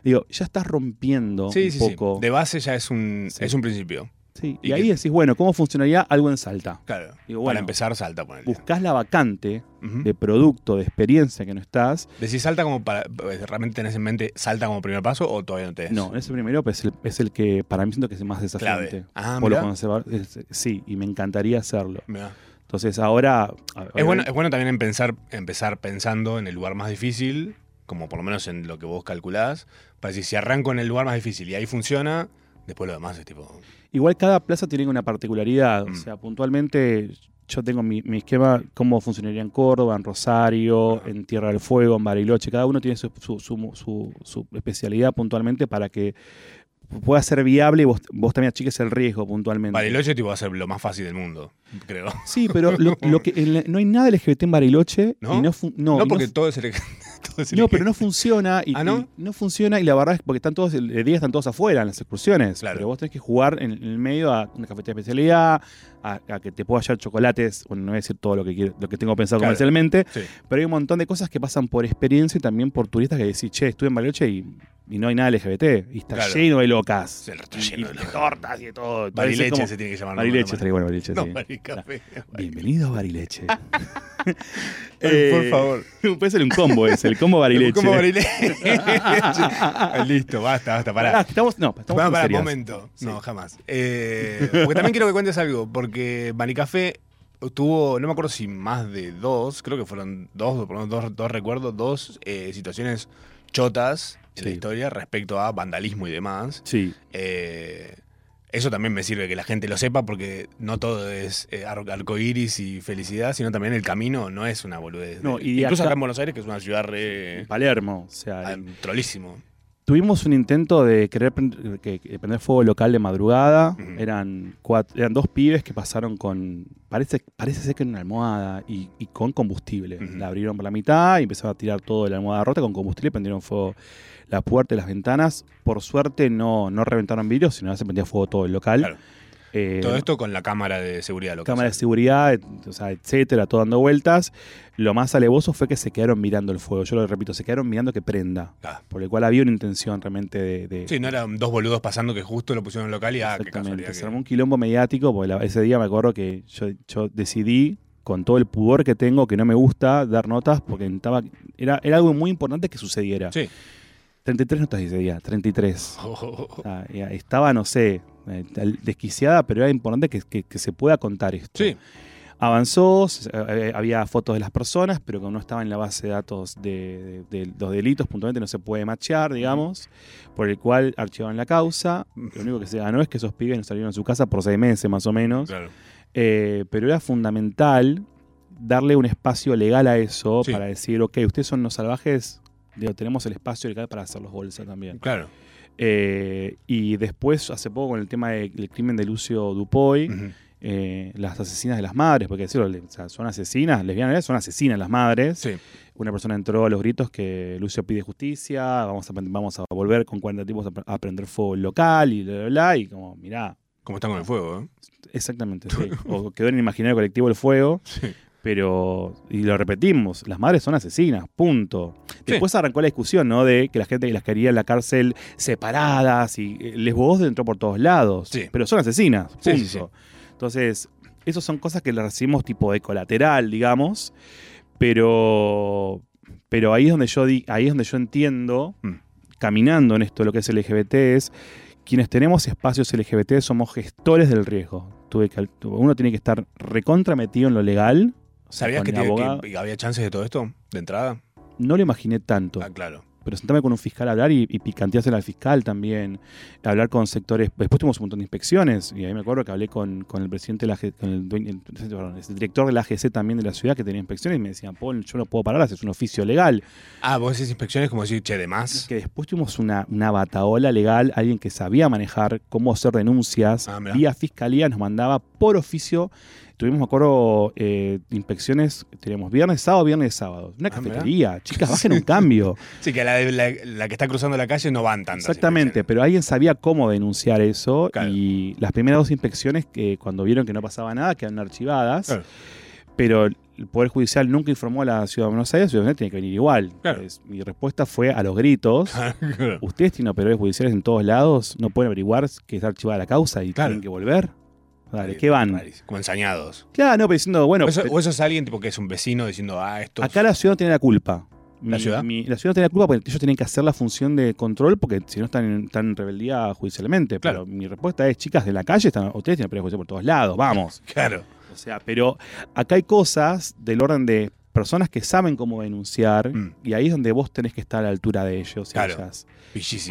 B: digo, ya estás rompiendo
A: Sí,
B: un
A: sí,
B: poco.
A: sí. De base ya es un,
B: Sí.
A: es un principio.
B: Sí,
A: y
B: Y, ahí
A: que-
B: decís, bueno, ¿cómo funcionaría algo en Salta?
A: Claro.
B: Digo,
A: Para empezar, salta, ponele.
B: Buscás la vacante de producto, de experiencia que no estás.
A: Decís salta como para. ¿Realmente tenés en mente salta como primer paso o todavía no te
B: No, ese primero pues, es, el, es el que para mí siento que es el más desafiante.
A: Ah,
B: Por lo conservador- sí, y me encantaría hacerlo.
A: Mirá.
B: Entonces ahora...
A: Es bueno, es bueno también empezar, empezar pensando en el lugar más difícil, como por lo menos en lo que vos calculás, para decir, si arranco en el lugar más difícil y ahí funciona, después lo demás es tipo.
B: Igual cada plaza tiene una particularidad.
A: Mm.
B: O sea, puntualmente yo tengo mi, mi esquema, cómo funcionaría en Córdoba, en Rosario, en Tierra del Fuego, en Bariloche. Cada uno tiene su, su- su- su- su especialidad puntualmente para que pueda ser viable y vos, vos también achiques el riesgo puntualmente.
A: Bariloche tipo, va a ser lo más fácil del mundo, creo.
B: Sí, pero lo, lo que, no hay nada LGBT en Bariloche
A: ¿No?
B: y no, no,
A: No, porque todo es el.
B: no, pero no funciona y,
A: ¿Ah, no?
B: y no funciona y la verdad es porque están todos el día están todos afuera en las excursiones,
A: Claro.
B: pero vos tenés que jugar en, en el medio a una cafetería de especialidad, a, a que te pueda hallar chocolates, bueno, no voy a decir todo lo que quiero, lo que tengo pensado
A: Claro.
B: comercialmente,
A: Sí.
B: pero hay un montón de cosas que pasan por experiencia y también por turistas que decís, che, estuve en Bariloche y, y no hay nada LGBT y está
A: Claro.
B: lleno de locas.
A: Sí, está
B: Y-
A: lleno
B: y
A: de
B: de
A: locas.
B: tortas y de todo.
A: Barileche
B: como-
A: se tiene que llamar.
B: Barileche, estaría bueno Barileche,
A: No,
B: sí.
A: Baricafé.
B: Bienvenido a Barileche.
A: Por
B: Eh,
A: favor.
B: Puede ser un combo ese, el combo Barileche.
A: ¿Cómo Barileche? Ah, Listo, basta, basta, pará.
B: Pará, estamos, no, estamos en
A: pará,
B: serias.
A: momento.
B: Sí.
A: No, jamás. Eh, porque también quiero que cuentes algo, porque Banicafé tuvo, no me acuerdo si más de dos, creo que fueron dos, por lo menos dos, dos recuerdos, dos eh, situaciones chotas en la historia respecto a vandalismo y demás.
B: Sí,
A: Eh, eso también me sirve que la gente lo sepa porque no todo es eh, ar- arcoíris y felicidad, sino también el camino no es una boludez.
B: No, y
A: Incluso
B: acá-
A: acá en Buenos Aires, que es una ciudad re,
B: Palermo. O sea,
A: ah, trolísimo.
B: Tuvimos un intento de querer prend- que- que prender fuego local de madrugada. Eran, cuatro, eran dos pibes que pasaron con. Parece, parece ser que era una almohada y, y con combustible. La abrieron por la mitad y empezaron a tirar todo de la almohada rota con combustible. Prendieron fuego la puerta y las ventanas. Por suerte no, no reventaron vidrios, sino se prendía fuego todo el local.
A: Claro.
B: Eh,
A: Todo esto con la cámara de seguridad local.
B: cámara de seguridad, o sea, etcétera, todo dando vueltas. Lo más alevoso fue que se quedaron mirando el fuego. Yo lo repito, se quedaron mirando que prenda.
A: Ah.
B: Por el cual había una intención realmente de. de-
A: Sí, no eran dos boludos pasando que justo lo pusieron en local y ah, qué casualidad.
B: Se
A: que-
B: armó un quilombo mediático, porque la- ese día me acuerdo que yo, yo decidí, con todo el pudor que tengo, que no me gusta dar notas, porque estaba, era, era algo muy importante que sucediera.
A: Sí.
B: 33 notas ese día, 33.
A: Oh,
B: O sea, ya estaba, no sé, eh, desquiciada, pero era importante que, que- que se pueda contar esto.
A: Sí,
B: Avanzó, se- eh, había fotos de las personas, pero como no estaba en la base de datos de, de- de los delitos, puntualmente no se puede machear, digamos, por el cual archivaron la causa. Lo único que se ganó es que esos pibes no salieron a su casa por seis meses más o menos.
A: claro.
B: Eh, pero era fundamental darle un espacio legal a eso
A: Sí.
B: para decir, ok, ustedes son los salvajes, digo, tenemos el espacio legal para hacer los bolsa también.
A: Claro.
B: Eh, y después, hace poco, con el tema de- del crimen de Lucio Dupoy, eh, las asesinas de las madres, porque decirlo, o sea, son asesinas, lesbianas, son asesinas las madres.
A: Sí.
B: Una persona entró a los gritos que Lucio pide justicia, vamos a, vamos a volver con 40 tipos a, a prender fuego local y bla, bla, bla, y como, mirá,
A: ¿Cómo están con el fuego? eh?
B: exactamente, sí. o quedó en el imaginario colectivo el fuego,
A: Sí.
B: Pero, y lo repetimos, las madres son asesinas, punto. Después arrancó la discusión, ¿no? De que la gente las quería en la cárcel separadas y eh, les vos entró por todos lados,
A: Sí.
B: pero son asesinas, punto.
A: Sí.
B: Entonces, esas son cosas que las recibimos tipo de colateral, digamos, pero, pero ahí es donde yo di, ahí es donde yo entiendo,
A: Mm.
B: caminando en esto de lo que es LGBT, es quienes tenemos espacios LGBT somos gestores del riesgo. Tuve que, uno tiene que estar recontra metido en lo legal.
A: ¿Sabías que, tiene- había chances de todo esto? ¿De entrada?
B: No lo imaginé tanto.
A: Ah, claro.
B: Pero sentarme con un fiscal a hablar y, y picanteársela al fiscal también. Hablar con sectores. Después tuvimos un montón de inspecciones. Y ahí me acuerdo que hablé con, con el presidente de la con el, dueño- el- perdón, el director de la AGC también de la ciudad que tenía inspecciones y me decían, Paul, yo no puedo parar, es un oficio legal.
A: Ah, vos decís inspecciones como decir, che, de más.
B: Que después tuvimos una, una bataola legal, alguien que sabía manejar cómo hacer denuncias
A: Ah,
B: vía fiscalía, nos mandaba por oficio Tuvimos, me acuerdo, eh, inspecciones, teníamos viernes, sábado, viernes, sábado. Una
A: Ah,
B: cafetería, chicas, bajen un cambio.
A: Sí, que la, de- la, la que está cruzando la calle no van tantas.
B: Exactamente, pero alguien sabía cómo denunciar eso
A: Claro.
B: y las primeras dos inspecciones, que cuando vieron que no pasaba nada, quedaron archivadas.
A: Claro.
B: Pero el Poder Judicial nunca informó a la Ciudad de Buenos Aires, la Ciudad de Buenos Aires tiene que venir igual.
A: Claro.
B: Entonces, mi respuesta fue a los gritos. Ustedes tienen operadores judiciales en todos lados, no pueden averiguar que está archivada la causa y
A: Claro.
B: tienen que volver. Dale, ¿qué van?
A: Como ensañados.
B: Claro, no, pero diciendo, bueno,
A: o, eso,
B: pe-
A: o eso es alguien tipo que es un vecino diciendo, ah, esto.
B: acá la ciudad no tiene la culpa.
A: ¿La
B: Mi-
A: ciudad?
B: mi- la ciudad no tiene la culpa porque ellos tienen que hacer la función de control porque si no están en, están en rebeldía judicialmente.
A: Claro.
B: Pero mi respuesta es, chicas de la calle, están, ustedes tienen judiciales por todos lados, vamos.
A: Claro.
B: O sea, pero acá hay cosas del orden de personas que saben cómo denunciar
A: Mm.
B: y ahí es donde vos tenés que estar a la altura de ellos.
A: Claro.
B: ellas.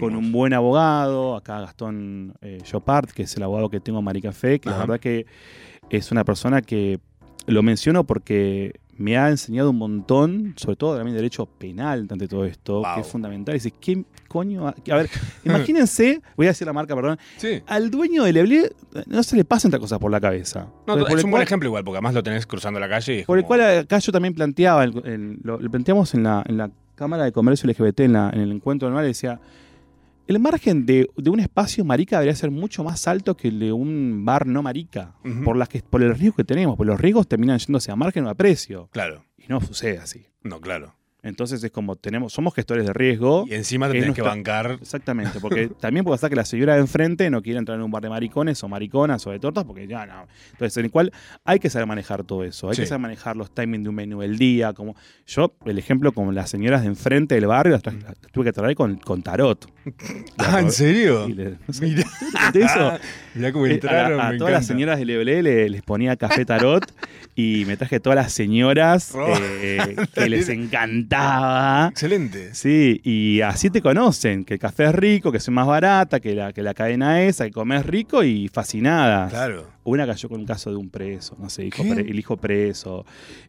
B: Con un buen abogado, acá Gastón eh, que es el abogado que tengo en Maricafé, que
A: Ajá.
B: la verdad que es una persona que lo menciono porque me ha enseñado un montón, sobre todo también derecho penal ante todo esto,
A: Wow.
B: que es fundamental. Y dices, ¿qué coño? ha-?" A ver, imagínense, voy a decir la marca, perdón,
A: Sí.
B: al dueño de Leblé no se le pasan otra cosa por la cabeza.
A: No,
B: por,
A: es un buen ejemplo igual, porque además lo tenés cruzando la calle y es
B: por el cual acá yo también planteaba, el- el- lo, lo planteamos en la, en la Cámara de Comercio LGBT, en, la- en el encuentro anual, decía, el margen de, de un espacio marica debería ser mucho más alto que el de un bar no marica, por, las que, por el riesgo que tenemos, porque los riesgos terminan yéndose a margen o a precio,
A: Claro.
B: y no sucede así.
A: No, claro.
B: Entonces es como, tenemos, somos gestores de riesgo.
A: Y encima te tenés que bancar.
B: Exactamente, porque también puede pasar que la señora de enfrente no quiera entrar en un bar de maricones o mariconas o de tortas, porque ya no. Entonces, en el cual hay que saber manejar todo eso, hay
A: Sí.
B: que saber manejar los timings de un menú del día, como yo, el ejemplo, como las señoras de enfrente del barrio, las, tra- las tuve que traer con, con tarot.
A: Ah, ¿en serio?
B: Le- no sé,
A: Mira.
B: ¿te conté eso?
A: Mirá cómo
B: Eh, a,
A: entraron.
B: a
A: me
B: todas las señoras del Leblé le- les ponía café tarot y me traje todas las señoras
A: Oh.
B: eh, que les encantaba.
A: Excelente.
B: Sí, y así te conocen, que el café es rico, que es más barata, que la, que la cadena esa, que comes rico y fascinadas.
A: Claro.
B: Una cayó con un caso de un preso, no sé, hijo el hijo preso.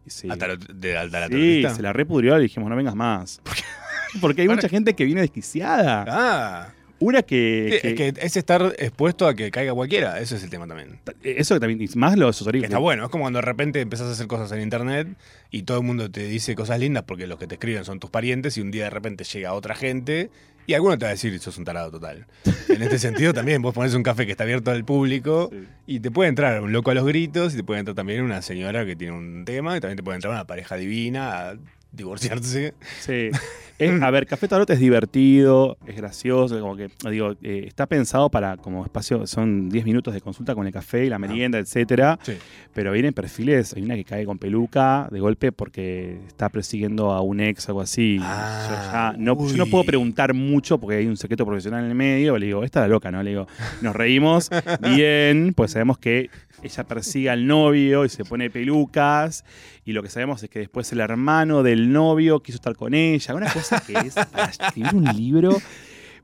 B: y Sí,
A: Hasta de, hasta la
B: Sí, se la repudrió, le dijimos, no vengas más. Porque hay
A: Para-
B: mucha gente que viene desquiciada.
A: Ah.
B: Una que,
A: Sí,
B: que-
A: es que es estar expuesto a que caiga cualquiera. Ese es el tema también.
B: Eso que también, y más los
A: Que está bueno. Es como cuando de repente empezás a hacer cosas en internet y todo el mundo te dice cosas lindas porque los que te escriben son tus parientes y un día de repente llega otra gente y alguno te va a decir sos un tarado total. En este sentido también vos pones un café que está abierto al público
B: Sí.
A: y te puede entrar un loco a los gritos y te puede entrar también una señora que tiene un tema y también te puede entrar una pareja divina divorciarse.
B: Sí. Es- a ver, Café Tarot es divertido, es gracioso, como que, digo, eh, está pensado para como espacio, son 10 minutos de consulta con el café y la merienda, etcétera,
A: Sí.
B: pero vienen perfiles, hay una que cae con peluca de golpe porque está persiguiendo a un ex o algo así.
A: Ah,
B: yo, ya no, yo no puedo preguntar mucho porque hay un secreto profesional en el medio, le digo, esta es la loca, ¿no? Le digo, nos reímos bien, pues sabemos que ella persigue al novio y se pone pelucas y lo que sabemos es que después el hermano del novio quiso estar con ella, una cosa que es para escribir un libro,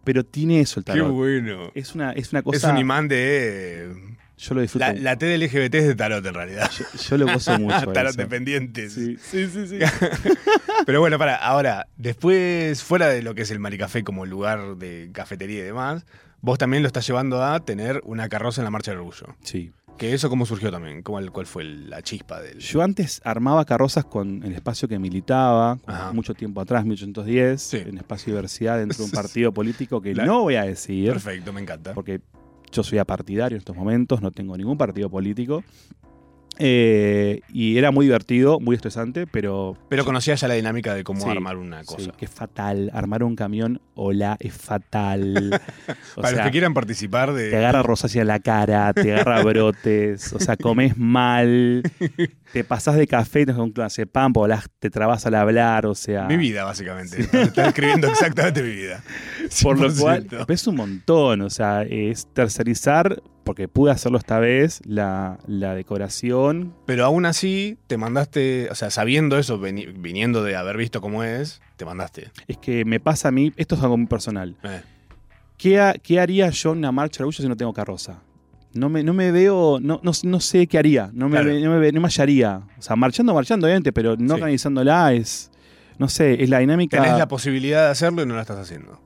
B: pero tiene eso el
A: Qué
B: tarot.
A: bueno.
B: Es una, es una
A: Es
B: cosa.
A: un imán de...
B: yo lo disfruto.
A: La, la T del LGBT es de tarot en realidad.
B: yo, yo lo gozo mucho.
A: tarot dependientes.
B: Sí, sí, sí. sí.
A: Pero bueno, para, ahora, después, fuera de lo que es el Maricafé como lugar de cafetería y demás, vos también lo estás llevando a tener una carroza en la Marcha del Orgullo.
B: Sí.
A: Que eso cómo surgió también, ¿Cuál, cuál fue la chispa del...
B: Yo antes armaba carrozas con el espacio que militaba, mucho tiempo atrás, 1810,
A: Sí.
B: en espacio de diversidad dentro de un partido político que
A: La-
B: no voy a decir,
A: Perfecto, me encanta.
B: porque yo soy apartidario en estos momentos, no tengo ningún partido político. Eh, y era muy divertido, muy estresante, pero.
A: Pero conocías ya la dinámica de cómo
B: Sí,
A: armar una
B: Sí,
A: cosa.
B: que es fatal. Armar un camión, hola, es fatal. O
A: Para los que quieran participar
B: te
A: de...
B: agarra rosácea la cara, te agarra brotes, o sea, comes mal, te pasás de café, te un clonazepam, volás, te trabas al hablar, o sea.
A: Mi vida, básicamente. Estás escribiendo exactamente mi vida.
B: Por lo cual,
A: 100%.
B: es un montón, o sea, es tercerizar, porque pude hacerlo esta vez, la, la decoración.
A: Pero aún así, te mandaste, o sea, sabiendo eso, viniendo de haber visto cómo es, te mandaste.
B: Es que me pasa a mí, esto es algo muy personal.
A: Eh,
B: ¿Qué, qué haría yo en una marcha de orgullo si no tengo carroza? No me, no me veo, no, no, no sé qué haría, no me,
A: Claro.
B: no, me, no me hallaría. O sea, marchando, marchando, obviamente, pero no
A: Sí.
B: organizándola es, no sé, es la dinámica.
A: Tenés la posibilidad de hacerlo y no la estás haciendo.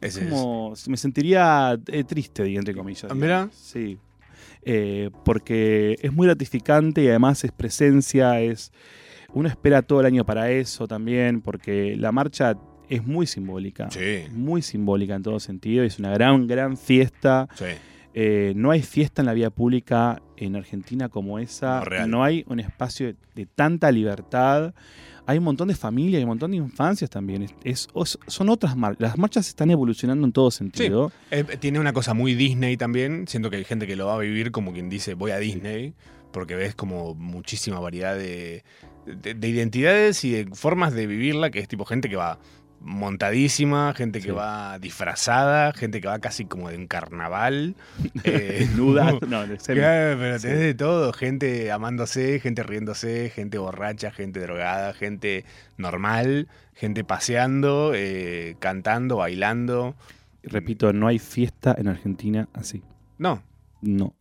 B: es como, me sentiría eh, triste, entre comillas.
A: Mirá.
B: Sí. eh, porque es muy gratificante y además es presencia, es uno espera todo el año para eso también, porque la marcha es muy simbólica,
A: Sí.
B: muy simbólica en todo sentido, es una gran, gran fiesta.
A: Sí.
B: Eh, no hay fiesta en la vía pública en Argentina como esa.
A: No,
B: hay un espacio de, de tanta libertad. Hay un montón de familias, hay un montón de infancias también. Es, es- os- son otras marchas. Las marchas están evolucionando en todo sentido.
A: Eh, tiene una cosa muy Disney también. Siento que hay gente que lo va a vivir como quien dice voy a Disney, porque ves como muchísima variedad de, de- de identidades y de formas de vivirla, que es tipo gente que va montadísima, gente que
B: Sí.
A: va disfrazada, gente que va casi como de un carnaval. eh,
B: No.
A: Claro, pero
B: Sí.
A: tenés de todo, gente amándose, gente riéndose, gente borracha, gente drogada, gente normal, gente paseando, eh, cantando, bailando.
B: Repito, no hay fiesta en Argentina así.
A: No,
B: No.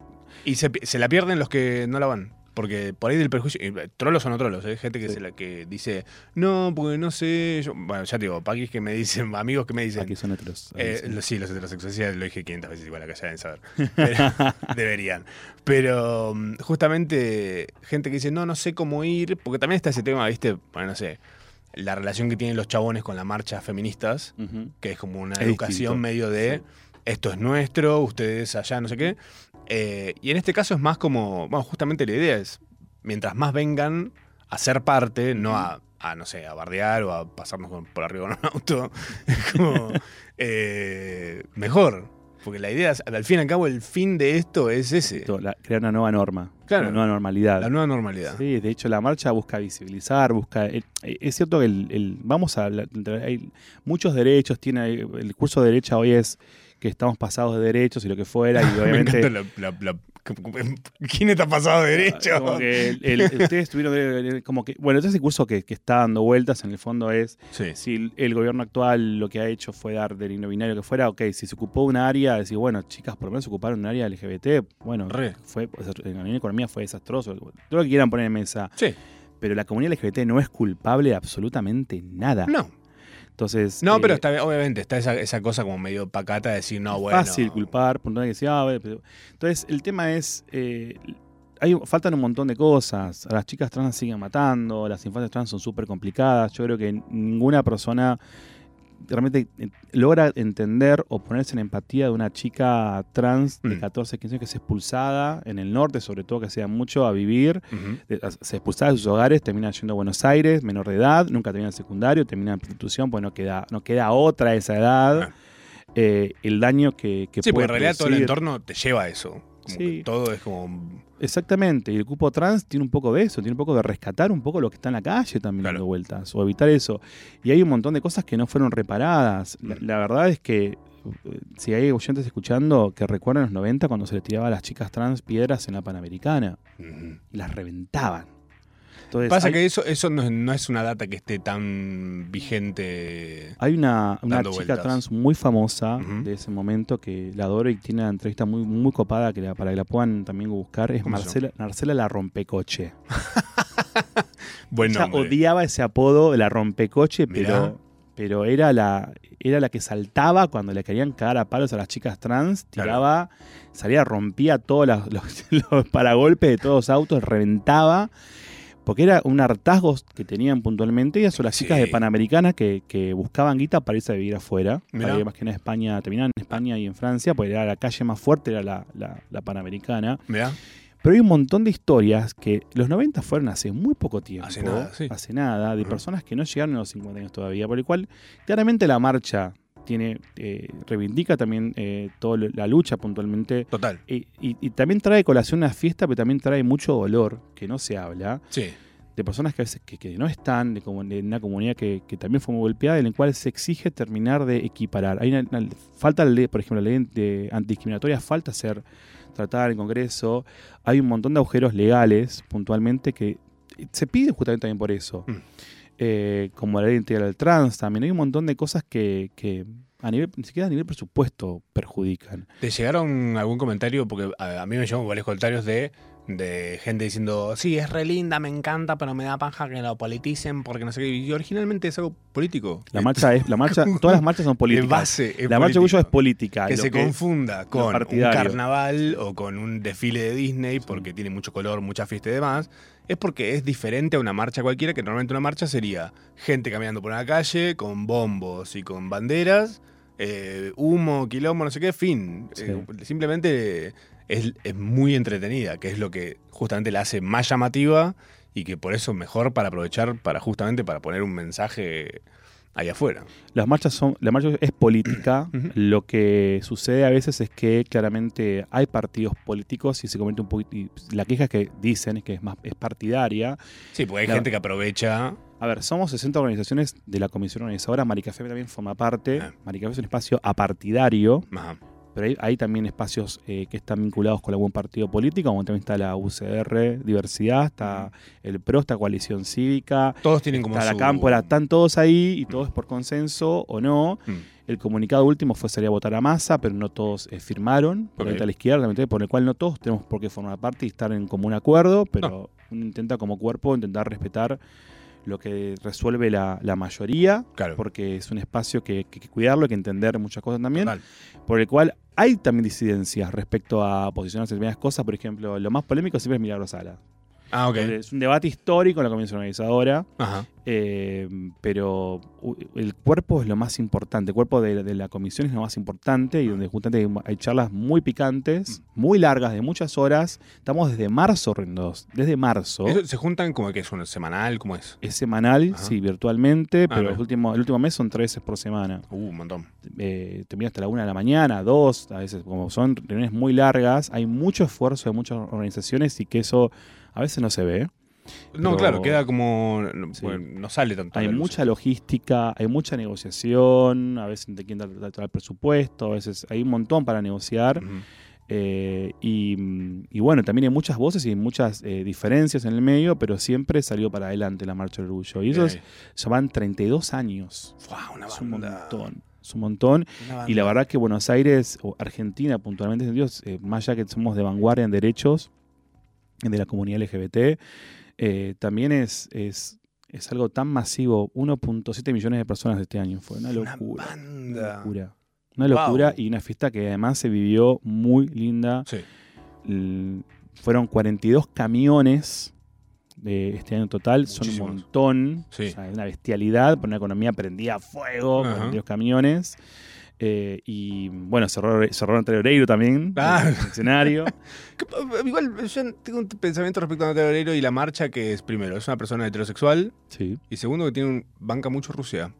A: y se, se la pierden los que no la van. Porque por ahí del perjuicio. eh, trolos son trolos, ¿eh? gente que,
B: Sí.
A: se la, que dice, no, porque no sé. Yo, bueno, ya te digo, paquis que me dicen, amigos que me dicen.
B: Aquí son otros.
A: Eh, sí, los heterosexuales ya lo dije 500 veces igual acá ya deben saber. Pero- deberían. Pero mm, justamente gente que dice, no, no sé cómo ir, porque también está ese tema, ¿viste? Bueno, no sé, la relación que tienen los chabones con las marchas feministas, que es como una
B: Es
A: educación
B: distinto.
A: medio de, esto es nuestro, ustedes allá, no sé qué. Eh, y en este caso es más como, bueno, justamente la idea es, mientras más vengan a ser parte, no a, a, no sé, a bardear o a pasarnos por arriba con un auto, es como, eh, mejor. Porque la idea es, al fin y al cabo, el fin de esto es ese,
B: la- crear una nueva norma.
A: Claro.
B: Una nueva normalidad.
A: la nueva normalidad.
B: Sí, de hecho la marcha busca visibilizar, busca... eh, Es cierto que el, el- vamos a hay muchos derechos, tiene el curso de derecha hoy es que estamos pasados de derechos y lo que fuera, y
A: Me
B: obviamente...
A: encanta la, la- la- ¿Quién está pasado de derecho?
B: Como que el- el- ustedes tuvieron de- como que bueno ese curso que, que está dando vueltas en el fondo es
A: Sí.
B: si el, gobierno actual lo que ha hecho fue dar del binario que fuera ok si se ocupó un área decir bueno chicas por lo menos se ocuparon un área LGBT bueno
A: Re.
B: fue en la economía fue desastroso todo lo que quieran poner en mesa
A: Sí.
B: pero la comunidad LGBT no es culpable de absolutamente nada
A: No.
B: Entonces
A: No,
B: eh,
A: pero está, obviamente está esa, esa cosa como medio pacata de decir, no, bueno.
B: fácil culpar, puntual que decía, ah, bueno, Entonces, el tema es, eh, hay, faltan un montón de cosas. A las chicas trans siguen matando, las infancias trans son súper complicadas. Yo creo que ninguna persona realmente eh, logra entender o ponerse en empatía de una chica trans de
A: Mm.
B: 14, 15 años que es expulsada en el norte, sobre todo que sea mucho a vivir se expulsaba de sus hogares, termina yendo a Buenos Aires, menor de edad, nunca termina el secundario, termina en prostitución, pues no queda, no queda otra a esa edad.
A: Ah.
B: Eh, el daño que, que
A: Sí, porque
B: puede
A: en realidad todo el entorno te lleva a eso. Como
B: Sí.
A: que todo es como.
B: Exactamente, y el cupo trans tiene un poco de eso, tiene un poco de rescatar un poco lo que está en la calle también
A: Claro.
B: dando vueltas, o evitar eso. Y hay un montón de cosas que no fueron reparadas. La,
A: Mm.
B: la verdad es que, eh, si hay oyentes escuchando, que recuerdan los 90 cuando se le tiraba a las chicas trans piedras en la Panamericana, y las reventaban. Entonces,
A: Pasa
B: hay-
A: que eso, eso no, es- no es una data que esté tan vigente.
B: Hay una, chica
A: vueltas.
B: trans muy famosa de ese momento que la adoro y tiene una entrevista muy, muy copada que la- para que la puedan también buscar. Es
A: ¿Cómo se
B: Marcela, Marcela la Rompecoche.
A: Buen
B: Ella
A: nombre.
B: odiaba ese apodo de la Rompecoche,
A: Mirá.
B: pero, pero era, la, era la que saltaba cuando le querían cagar a palos a las chicas trans.
A: Claro.
B: Tiraba, salía, rompía todos los, los- los paragolpes de todos los autos, reventaba. Porque era un hartazgo que tenían puntualmente. Ellas son las chicas
A: Sí.
B: de Panamericana que, que buscaban guita para irse a vivir afuera.
A: Mirá.
B: Para ir más que nada a España, terminaban en España y en Francia, porque era la calle más fuerte, era la, la- la Panamericana.
A: Mirá.
B: Pero hay un montón de historias que los 90 fueron hace muy poco tiempo.
A: Hace nada, sí.
B: Hace nada, de personas que no llegaron a los 50 años todavía. Por el cual, claramente la marcha tiene eh, reivindica también eh, toda la lucha puntualmente.
A: Total.
B: Y, y- y también trae colación una fiesta, pero también trae mucho dolor, que no se habla,
A: Sí.
B: de personas que a veces que, que no están, de, como- de una comunidad que, que también fue muy golpeada, en la cual se exige terminar de equiparar. Hay una, una- falta ley, por ejemplo, la ley de antidiscriminatoria falta ser tratada en el Congreso. Hay un montón de agujeros legales, puntualmente, que se pide justamente también por eso.
A: Mm.
B: Eh, como la ley integral trans también. Hay un montón de cosas que, que a nivel, ni siquiera a nivel presupuesto perjudican.
A: ¿Te llegaron algún comentario? Porque a, a mí me llegaron varios comentarios de de gente diciendo, sí, es re linda, me encanta, pero me da paja que lo politicen porque no sé qué. Y originalmente es algo político.
B: La marcha es, la marcha, todas las marchas son políticas.
A: De base es
B: la marcha orgullo es política.
A: Que se confunda con un carnaval o con un desfile de Disney porque tiene mucho color, mucha fiesta y demás, es porque es diferente a una marcha cualquiera, que normalmente una marcha sería gente caminando por una calle con bombos y con banderas, eh, humo, quilombo, no sé qué, fin.
B: Sí.
A: Eh, simplemente es, es muy entretenida, que es lo que justamente la hace más llamativa y que por eso mejor para aprovechar para justamente para poner un mensaje ahí afuera.
B: Las marchas son, la marcha es política. Lo que sucede a veces es que claramente hay partidos políticos y se comete un poquito. La queja que dicen es que es más es partidaria.
A: Sí, porque hay
B: La-
A: gente que aprovecha.
B: A ver, somos 60 organizaciones de la comisión organizadora. Maricafé también forma parte.
A: Ah.
B: Maricafé es un espacio apartidario,
A: Ajá.
B: Pero hay, hay también espacios eh, que están vinculados con algún partido político, como también está la UCR Diversidad, está el PRO, está Coalición Cívica,
A: Todos tienen como
B: está la Cámpora, están todos ahí y todos por consenso o no.
A: Mm.
B: El comunicado último fue salir a votar a masa, pero no todos eh, firmaron, por
A: Ok.
B: ahí está a la izquierda, por el cual no todos tenemos por qué formar parte y estar en común acuerdo, pero uno intenta como cuerpo intentar respetar lo que resuelve la, la mayoría,
A: Claro.
B: porque es un espacio que, que hay que cuidarlo, hay que entender muchas cosas también,
A: Total.
B: por el cual hay también disidencias respecto a posicionarse en determinadas cosas, por ejemplo, lo más polémico siempre es Milagro Sala.
A: Ah, ok.
B: Es un debate histórico en la comisión organizadora,
A: Ajá.
B: eh, pero el cuerpo es lo más importante, el cuerpo de, de la comisión es lo más importante y donde justamente hay, charlas muy picantes, muy largas, de muchas horas. Estamos desde marzo, Rendos, desde marzo.
A: ¿Eso ¿Se juntan como que es un semanal? ¿Cómo es?
B: Es semanal,
A: Ajá.
B: sí, virtualmente, pero los últimos, el último mes son tres veces por semana.
A: Uh, un montón.
B: Eh, termina hasta la una de la mañana, dos, a veces, como son reuniones muy largas, hay mucho esfuerzo de muchas organizaciones y que eso a veces no se ve.
A: No,
B: Pero-
A: claro, queda como. No,
B: Sí.
A: bueno, no sale tanto.
B: Hay mucha logística, hay mucha negociación, a veces de quién dar el presupuesto, a veces hay un montón para negociar. Eh, y, y bueno, también hay muchas voces y muchas eh, diferencias en el medio, pero siempre salió para adelante la Marcha del Orgullo. Y eso es,
A: Bien
B: ya van 32 años.
A: Fua, una
B: Es un montón. Es un montón. Y la verdad que Buenos Aires, o Argentina puntualmente, Dios, eh, más allá que somos de vanguardia en derechos de la comunidad LGBT, eh, también es, es, es algo tan masivo. 1.7 millones de personas este año. Fue una
A: Una
B: locura. Una
A: banda.
B: locura. Una locura
A: Wow.
B: y una fiesta que además se vivió muy linda.
A: Sí.
B: L- Fueron 42 camiones de este año total, son un montón,
A: Sí.
B: o sea, es una bestialidad, por una economía prendida a fuego,
A: Ajá.
B: 42 camiones. Eh, y bueno, cerró, cerró Oreiro también,
A: Ah.
B: el escenario.
A: Eh, Igual yo tengo un pensamiento respecto a Natalia Oreiro y la marcha que es, primero, es una persona heterosexual
B: Sí.
A: y segundo, que tiene un, banca mucho Rusia.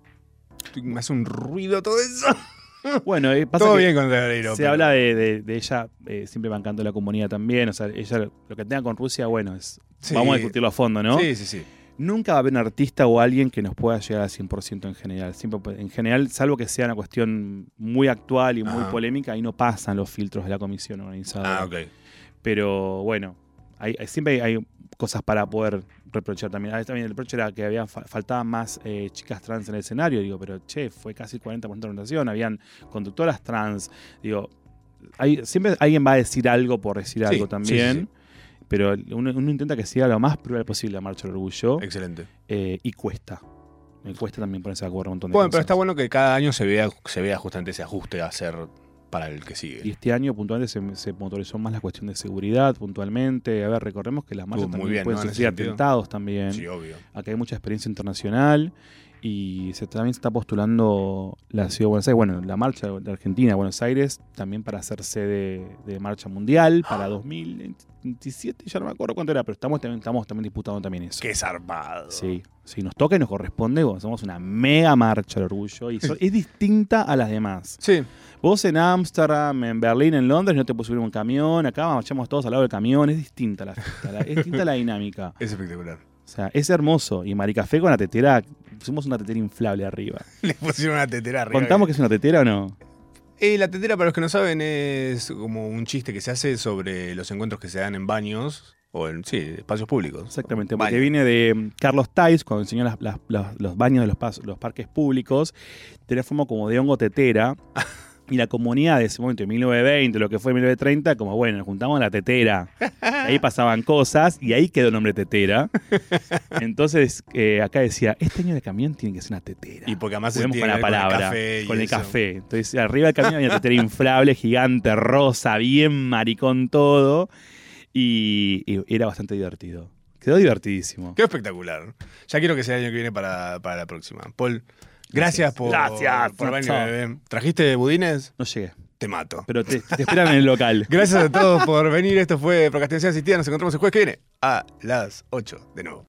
A: Me hace un ruido todo eso.
B: Bueno, eh, pasa
A: Todo
B: que
A: bien con Oreiro.
B: se
A: pero-
B: habla de, de- de ella eh, siempre bancando la comunidad también, o sea, ella lo que tenga con Rusia, bueno, es,
A: Sí.
B: vamos a discutirlo a fondo, ¿no?
A: Sí, sí, sí.
B: Nunca va a haber un artista o alguien que nos pueda llegar al 100% en general. Siempre, en general, salvo que sea una cuestión muy actual y muy
A: Ajá.
B: polémica, ahí no pasan los filtros de la comisión organizada.
A: Ah, ok.
B: Pero bueno, hay, hay- siempre hay cosas para poder reprochar también. A veces también el reproche era que había fa- faltaban más eh, chicas trans en el escenario. Digo, pero che, fue casi 40% de representación, habían conductoras trans. Digo, hay, siempre alguien va a decir algo por decir
A: Sí,
B: algo también.
A: sí, sí.
B: Pero uno, uno intenta que sea lo más plural posible la marcha del orgullo.
A: Excelente.
B: Eh, y cuesta. Me cuesta también ponerse de acuerdo un montón de
A: Bueno,
B: cosas.
A: pero está bueno que cada año se vea, se vea justamente ese ajuste a hacer para el que sigue.
B: Y este año puntualmente se, se motorizó más la cuestión de seguridad puntualmente. A ver, recordemos que las marchas también
A: bien,
B: pueden
A: ¿no?
B: Sufrir atentados también.
A: Sí, obvio.
B: Acá hay mucha experiencia internacional y se, también se está postulando la ciudad de Buenos Aires, bueno, la marcha de Argentina, Buenos Aires, también para ser sede de marcha mundial para 2027, ya no me acuerdo cuánto era, pero estamos también, estamos también disputando también eso.
A: Qué zarpado.
B: Sí, sí, nos toca y nos corresponde, somos una mega marcha del orgullo y so- es distinta a las demás.
A: Sí.
B: Vos en Ámsterdam, en Berlín, en Londres, no te puedes subir un camión, acá marchamos todos al lado del camión, es distinta la la- es distinta la dinámica.
A: Es espectacular.
B: O sea, es hermoso. Y Maricafé con la tetera, pusimos una tetera inflable arriba.
A: Le pusieron una tetera arriba.
B: ¿Contamos que es una tetera o no?
A: Eh, la tetera, para los que no saben, es como un chiste que se hace sobre los encuentros que se dan en baños o en, sí, espacios públicos.
B: Exactamente, porque
A: Baño.
B: viene de mm, Carlos Tais, cuando enseñó las- las- los, los baños de los, pas- los parques públicos, tenía forma como de hongo tetera. Y la comunidad de ese momento, de 1920, lo que fue 1930, como bueno, nos juntamos en la tetera. ahí pasaban cosas y ahí quedó el nombre tetera. Entonces, eh, acá decía, este año de camión tiene que ser una tetera.
A: Y porque además tiene
B: con la palabra,
A: Con el café. y
B: con el
A: eso.
B: café. Entonces, arriba del camión había una tetera inflable, gigante, rosa, bien maricón todo. Y, y era bastante divertido. Quedó divertidísimo.
A: Qué espectacular. Ya quiero que sea el año que viene para, para la próxima. Paul, gracias, por,
B: Gracias,
A: por venir, bebé. ¿Trajiste budines?
B: No llegué,
A: Te mato.
B: pero te, te esperan en el local.
A: Gracias a todos por venir. Esto fue Procrastinación Asistida. Nos encontramos el jueves que viene a las 8 de nuevo.